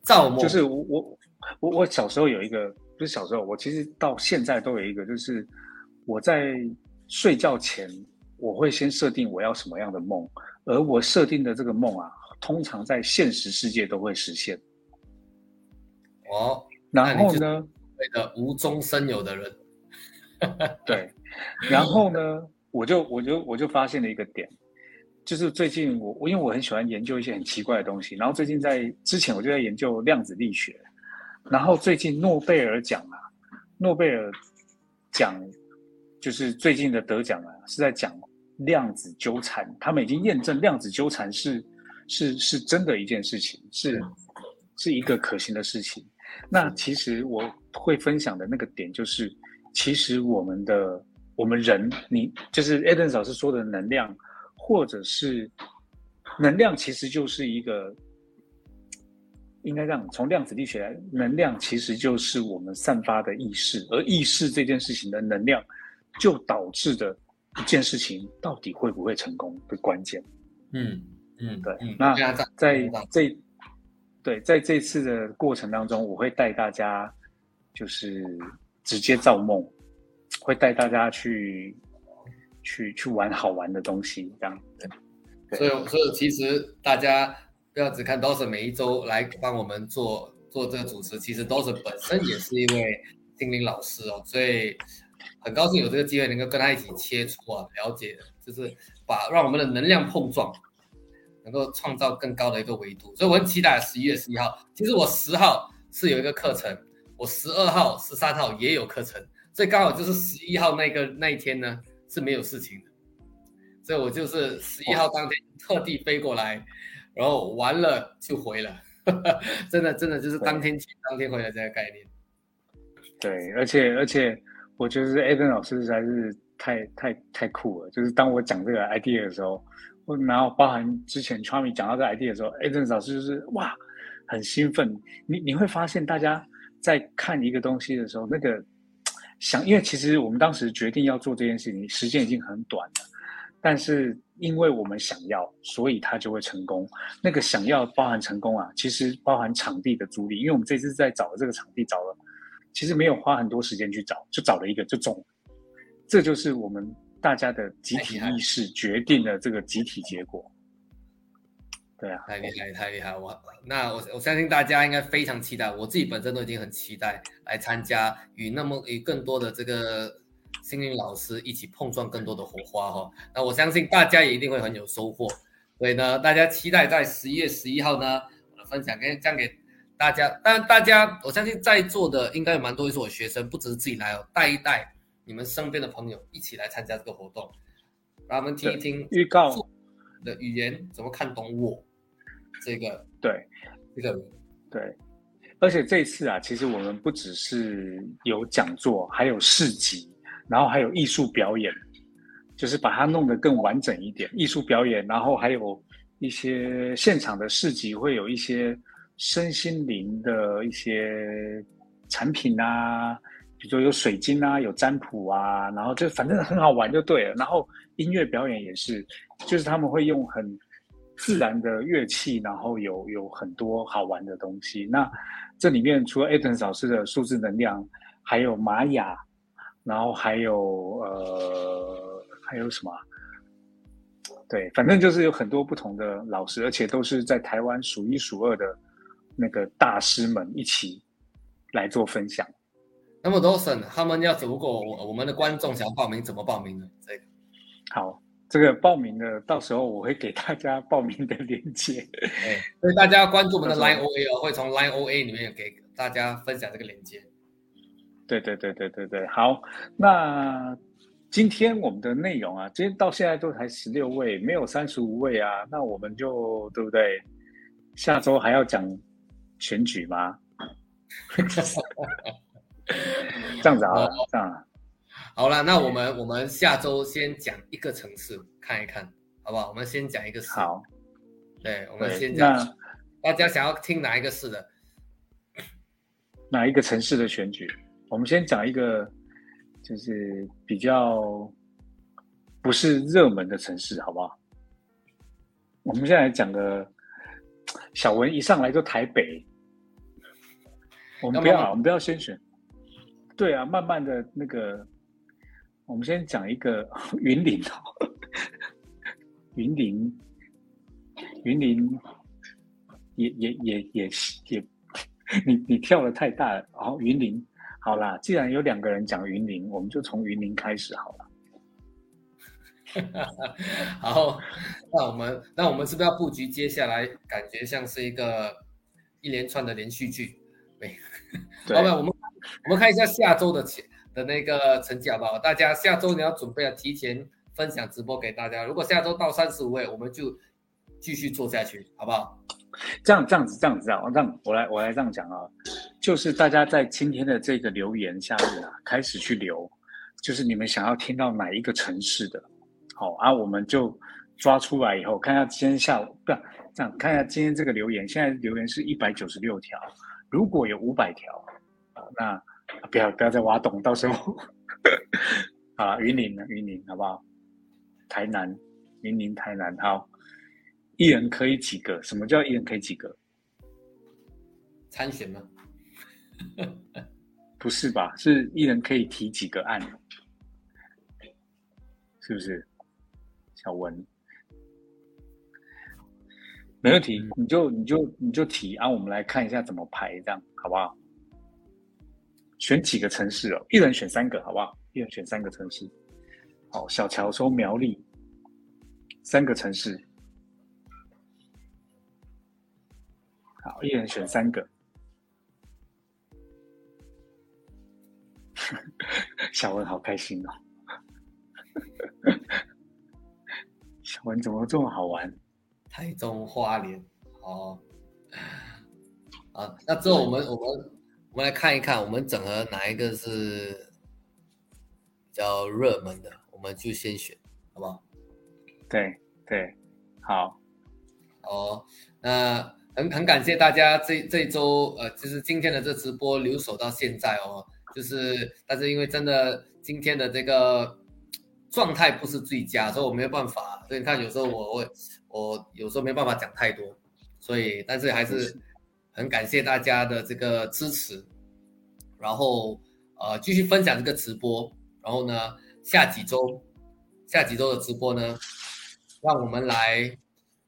S2: 造梦
S1: 就是我我我我小时候有一个不是小时候，我其实到现在都有一个，就是我在睡觉前我会先设定我要什么样的梦，而我设定的这个梦啊，通常在现实世界都会实现。
S2: 哦，
S1: 然后呢？
S2: 那个无中生有的人，
S1: 对，然后呢，我就我就我就发现了一个点。就是最近我我因为我很喜欢研究一些很奇怪的东西，然后最近在之前我就在研究量子力学，然后最近诺贝尔奖啊，诺贝尔奖就是最近的得奖啊，是在讲量子纠缠，他们已经验证量子纠缠是是是真的一件事情，是是一个可行的事情。那其实我会分享的那个点就是，其实我们的我们人，你就是 Eden 老师说的能量。或者是能量，其实就是一个应该这样，从量子力学来，能量其实就是我们散发的意识，而意识这件事情的能量，就导致的一件事情到底会不会成功的关键。
S2: 嗯嗯，
S1: 对。那在这对在这次的过程当中，我会带大家就是直接造梦，会带大家去。去去玩好玩的东西，这样子。
S2: 所以，所以其实大家不要只看 Dawson 每一周来帮我们做做这个主持，其实 Dawson 本身也是一位心灵老师哦，所以很高兴有这个机会能够跟他一起切磋啊，了解，就是把让我们的能量碰撞，能够创造更高的一个维度。所以我很期待十一月十一号。其实我十号是有一个课程，我十二号、十三号也有课程，所以刚好就是十一号那个那一天呢。是没有事情的，所以我就是十一号当天特地飞过来，然后完了就回了，真的真的就是当天去当天回来这个概念。
S1: 对，而且而且我觉得 Eden 老师实在是太太太酷了，就是当我讲这个 idea 的时候，然后包含之前 c h a r m y 讲到这个 idea 的时候，Eden 老师就是哇很兴奋。你你会发现大家在看一个东西的时候，那个。想，因为其实我们当时决定要做这件事情，时间已经很短了，但是因为我们想要，所以它就会成功。那个想要包含成功啊，其实包含场地的租赁，因为我们这次在找的这个场地找了，其实没有花很多时间去找，就找了一个就中，这就是我们大家的集体意识决定了这个集体结果。对啊，
S2: 太厉害，太厉害！我那我我相信大家应该非常期待，我自己本身都已经很期待来参加，与那么与更多的这个幸运老师一起碰撞更多的火花哈。那我相信大家也一定会很有收获。所以呢，大家期待在十一月十一号呢，我的分享跟将给大家。当然，大家我相信在座的应该有蛮多是我学生，不只是自己来哦，带一带你们身边的朋友一起来参加这个活动，让他们听一听
S1: 预告
S2: 的语言怎么看懂我。这个
S1: 对，
S2: 这个
S1: 对，而且这次啊，其实我们不只是有讲座，还有市集，然后还有艺术表演，就是把它弄得更完整一点。艺术表演，然后还有一些现场的市集，会有一些身心灵的一些产品啊，比如说有水晶啊，有占卜啊，然后就反正很好玩就对了。然后音乐表演也是，就是他们会用很。自然的乐器，然后有有很多好玩的东西。那这里面除了 a t o n 老师的数字能量，还有玛雅，然后还有呃还有什么？对，反正就是有很多不同的老师，而且都是在台湾数一数二的那个大师们一起来做分享。
S2: 那么多省，他们要如果我们的观众想要报名，怎么报名呢？这个
S1: 好。这个报名的，到时候我会给大家报名的链接。
S2: 所以大家关注我们的 Line OA 哦，会从 Line OA 里面给大家分享这个链接。
S1: 对对对对对对，好。那今天我们的内容啊，今天到现在都才十六位，没有三十五位啊。那我们就对不对？下周还要讲选举吗？这样子啊，这样。
S2: 好了，那我们我们下周先讲一个城市看一看，好不好？我们先讲一个市。
S1: 好，
S2: 对，我们先讲。大家想要听哪一个市的？
S1: 哪一个城市的选举？我们先讲一个，就是比较不是热门的城市，好不好？我们现在讲个小文一上来就台北，我们不要，我们不要先选。对啊，慢慢的那个。我们先讲一个 云林哦，云林，云林也也也也也，你你跳的太大了。好，云林，好啦，既然有两个人讲云林，我们就从云林开始好了。
S2: 好，那我们那我们是不是要布局？接下来感觉像是一个一连串的连续剧。对，老板，我们我们看一下下周的前。的那个成绩好不好？大家下周你要准备要提前分享直播给大家。如果下周到三十五位，我们就继续做下去，好不好？
S1: 这样这样子这样子啊，让我来我来这样讲啊，就是大家在今天的这个留言下面啊，开始去留，就是你们想要听到哪一个城市的，好啊，我们就抓出来以后，看一下今天下午不这样，看一下今天这个留言，现在留言是一百九十六条，如果有五百条，那。不要不要再挖洞，到时候 啊，云林呢？云林好不好？台南，云林台南好，一人可以几个？什么叫一人可以几个？
S2: 参选吗？
S1: 不是吧？是一人可以提几个案？是不是？小文，没问题，你就你就你就提啊，我们来看一下怎么排，这样好不好？选几个城市哦，一人选三个，好不好？一人选三个城市。好，小乔说苗栗，三个城市。好，一人选三个。小文好开心哦！小文怎么这么好玩？
S2: 台中花莲，哦，啊，那之后我们我们。我们来看一看，我们整合哪一个是比较热门的，我们就先选，好不好？
S1: 对对，好。
S2: 哦，那很很感谢大家这这周呃，就是今天的这直播留守到现在哦，就是但是因为真的今天的这个状态不是最佳，所以我没有办法。所以你看，有时候我我我有时候没办法讲太多，所以但是还是。很感谢大家的这个支持，然后呃继续分享这个直播，然后呢下几周下几周的直播呢，让我们来，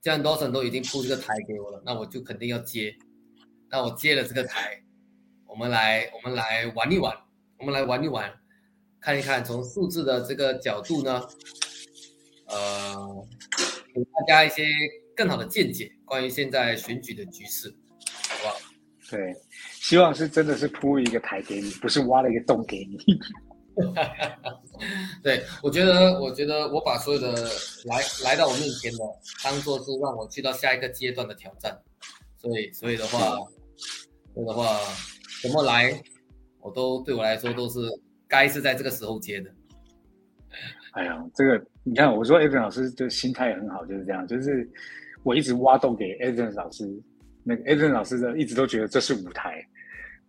S2: 既然 Dawson 都已经铺这个台给我了，那我就肯定要接。那我接了这个台，我们来，我们来玩一玩，我们来玩一玩，看一看从数字的这个角度呢，呃，给大家一些更好的见解，关于现在选举的局势，
S1: 对，希望是真的是铺一个台给你，不是挖了一个洞给你。
S2: 对，我觉得，我觉得我把所有的来来到我面前的，当做是让我去到下一个阶段的挑战，所以，所以的话。所以的话，怎么来，我都对我来说都是该是在这个时候接的。
S1: 哎呀，这个你看，我说 Evan 老师就心态很好，就是这样，就是我一直挖洞给 Evan 老师，那个 Eden 老师呢一直都觉得这是舞台。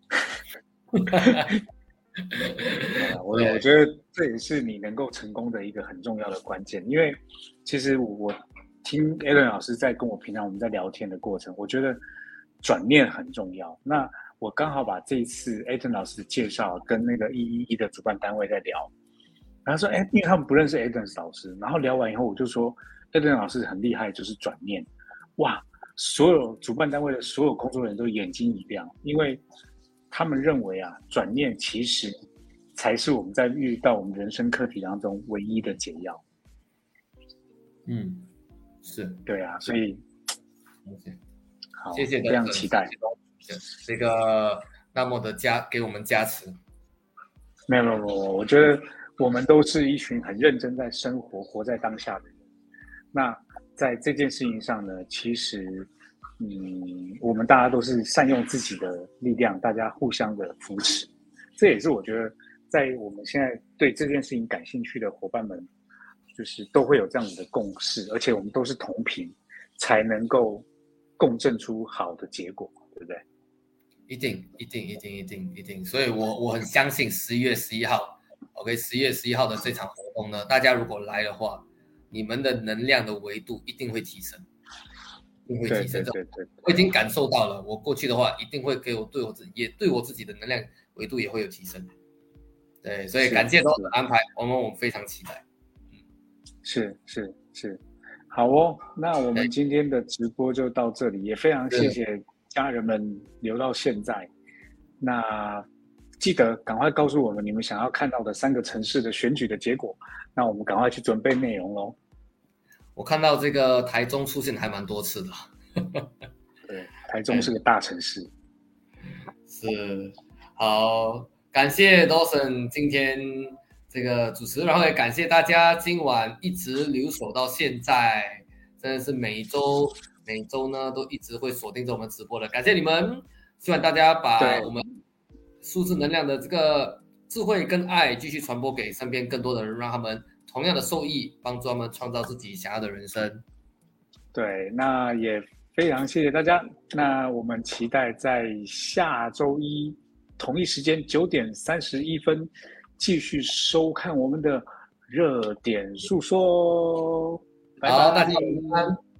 S1: 我我觉得这也是你能够成功的一个很重要的关键，因为其实我听 Eden 老师在跟我平常我们在聊天的过程，我觉得。转念很重要。那我刚好把这一次 o n 老师的介绍跟那个一一一的主办单位在聊，然后说，哎，因为他们不认识 o n 老师，然后聊完以后，我就说 o n 老师很厉害，就是转念。哇，所有主办单位的所有工作人员都眼睛一亮，因为他们认为啊，转念其实才是我们在遇到我们人生课题当中唯一的解药。
S2: 嗯，是
S1: 对啊，所以。
S2: 谢谢，
S1: 非常期待
S2: 这个那么的加给我们加持。
S1: 没有没有没有，我觉得我们都是一群很认真在生活、活在当下的人。那在这件事情上呢，其实嗯，我们大家都是善用自己的力量，大家互相的扶持。这也是我觉得，在我们现在对这件事情感兴趣的伙伴们，就是都会有这样子的共识，而且我们都是同频，才能够。共振出好的结果，对不对？
S2: 一定，一定，一定，一定，一定。所以，我我很相信十一月十一号，OK，十一月十一号的这场活动呢，大家如果来的话，你们的能量的维度一定会提升，一定会提升。
S1: 对对，
S2: 我已经感受到了，我过去的话一定会给我对我自己，也对我自己的能量维度也会有提升。对，所以感谢多的安排，我们我们非常期待。
S1: 嗯，是是是。好哦，那我们今天的直播就到这里，也非常谢谢家人们留到现在。那记得赶快告诉我们你们想要看到的三个城市的选举的结果，那我们赶快去准备内容喽。
S2: 我看到这个台中出现还蛮多次的，
S1: 对，台中是个大城市。
S2: 是，好，感谢 Dawson 今天。这个主持，然后也感谢大家今晚一直留守到现在，真的是每周每周呢都一直会锁定着我们直播的，感谢你们！希望大家把我们数字能量的这个智慧跟爱继续传播给身边更多的人，让他们同样的受益，帮助他们创造自己想要的人生。
S1: 对，那也非常谢谢大家，那我们期待在下周一同一时间九点三十一分。继续收看我们的热点诉说，
S2: 好，大家晚安。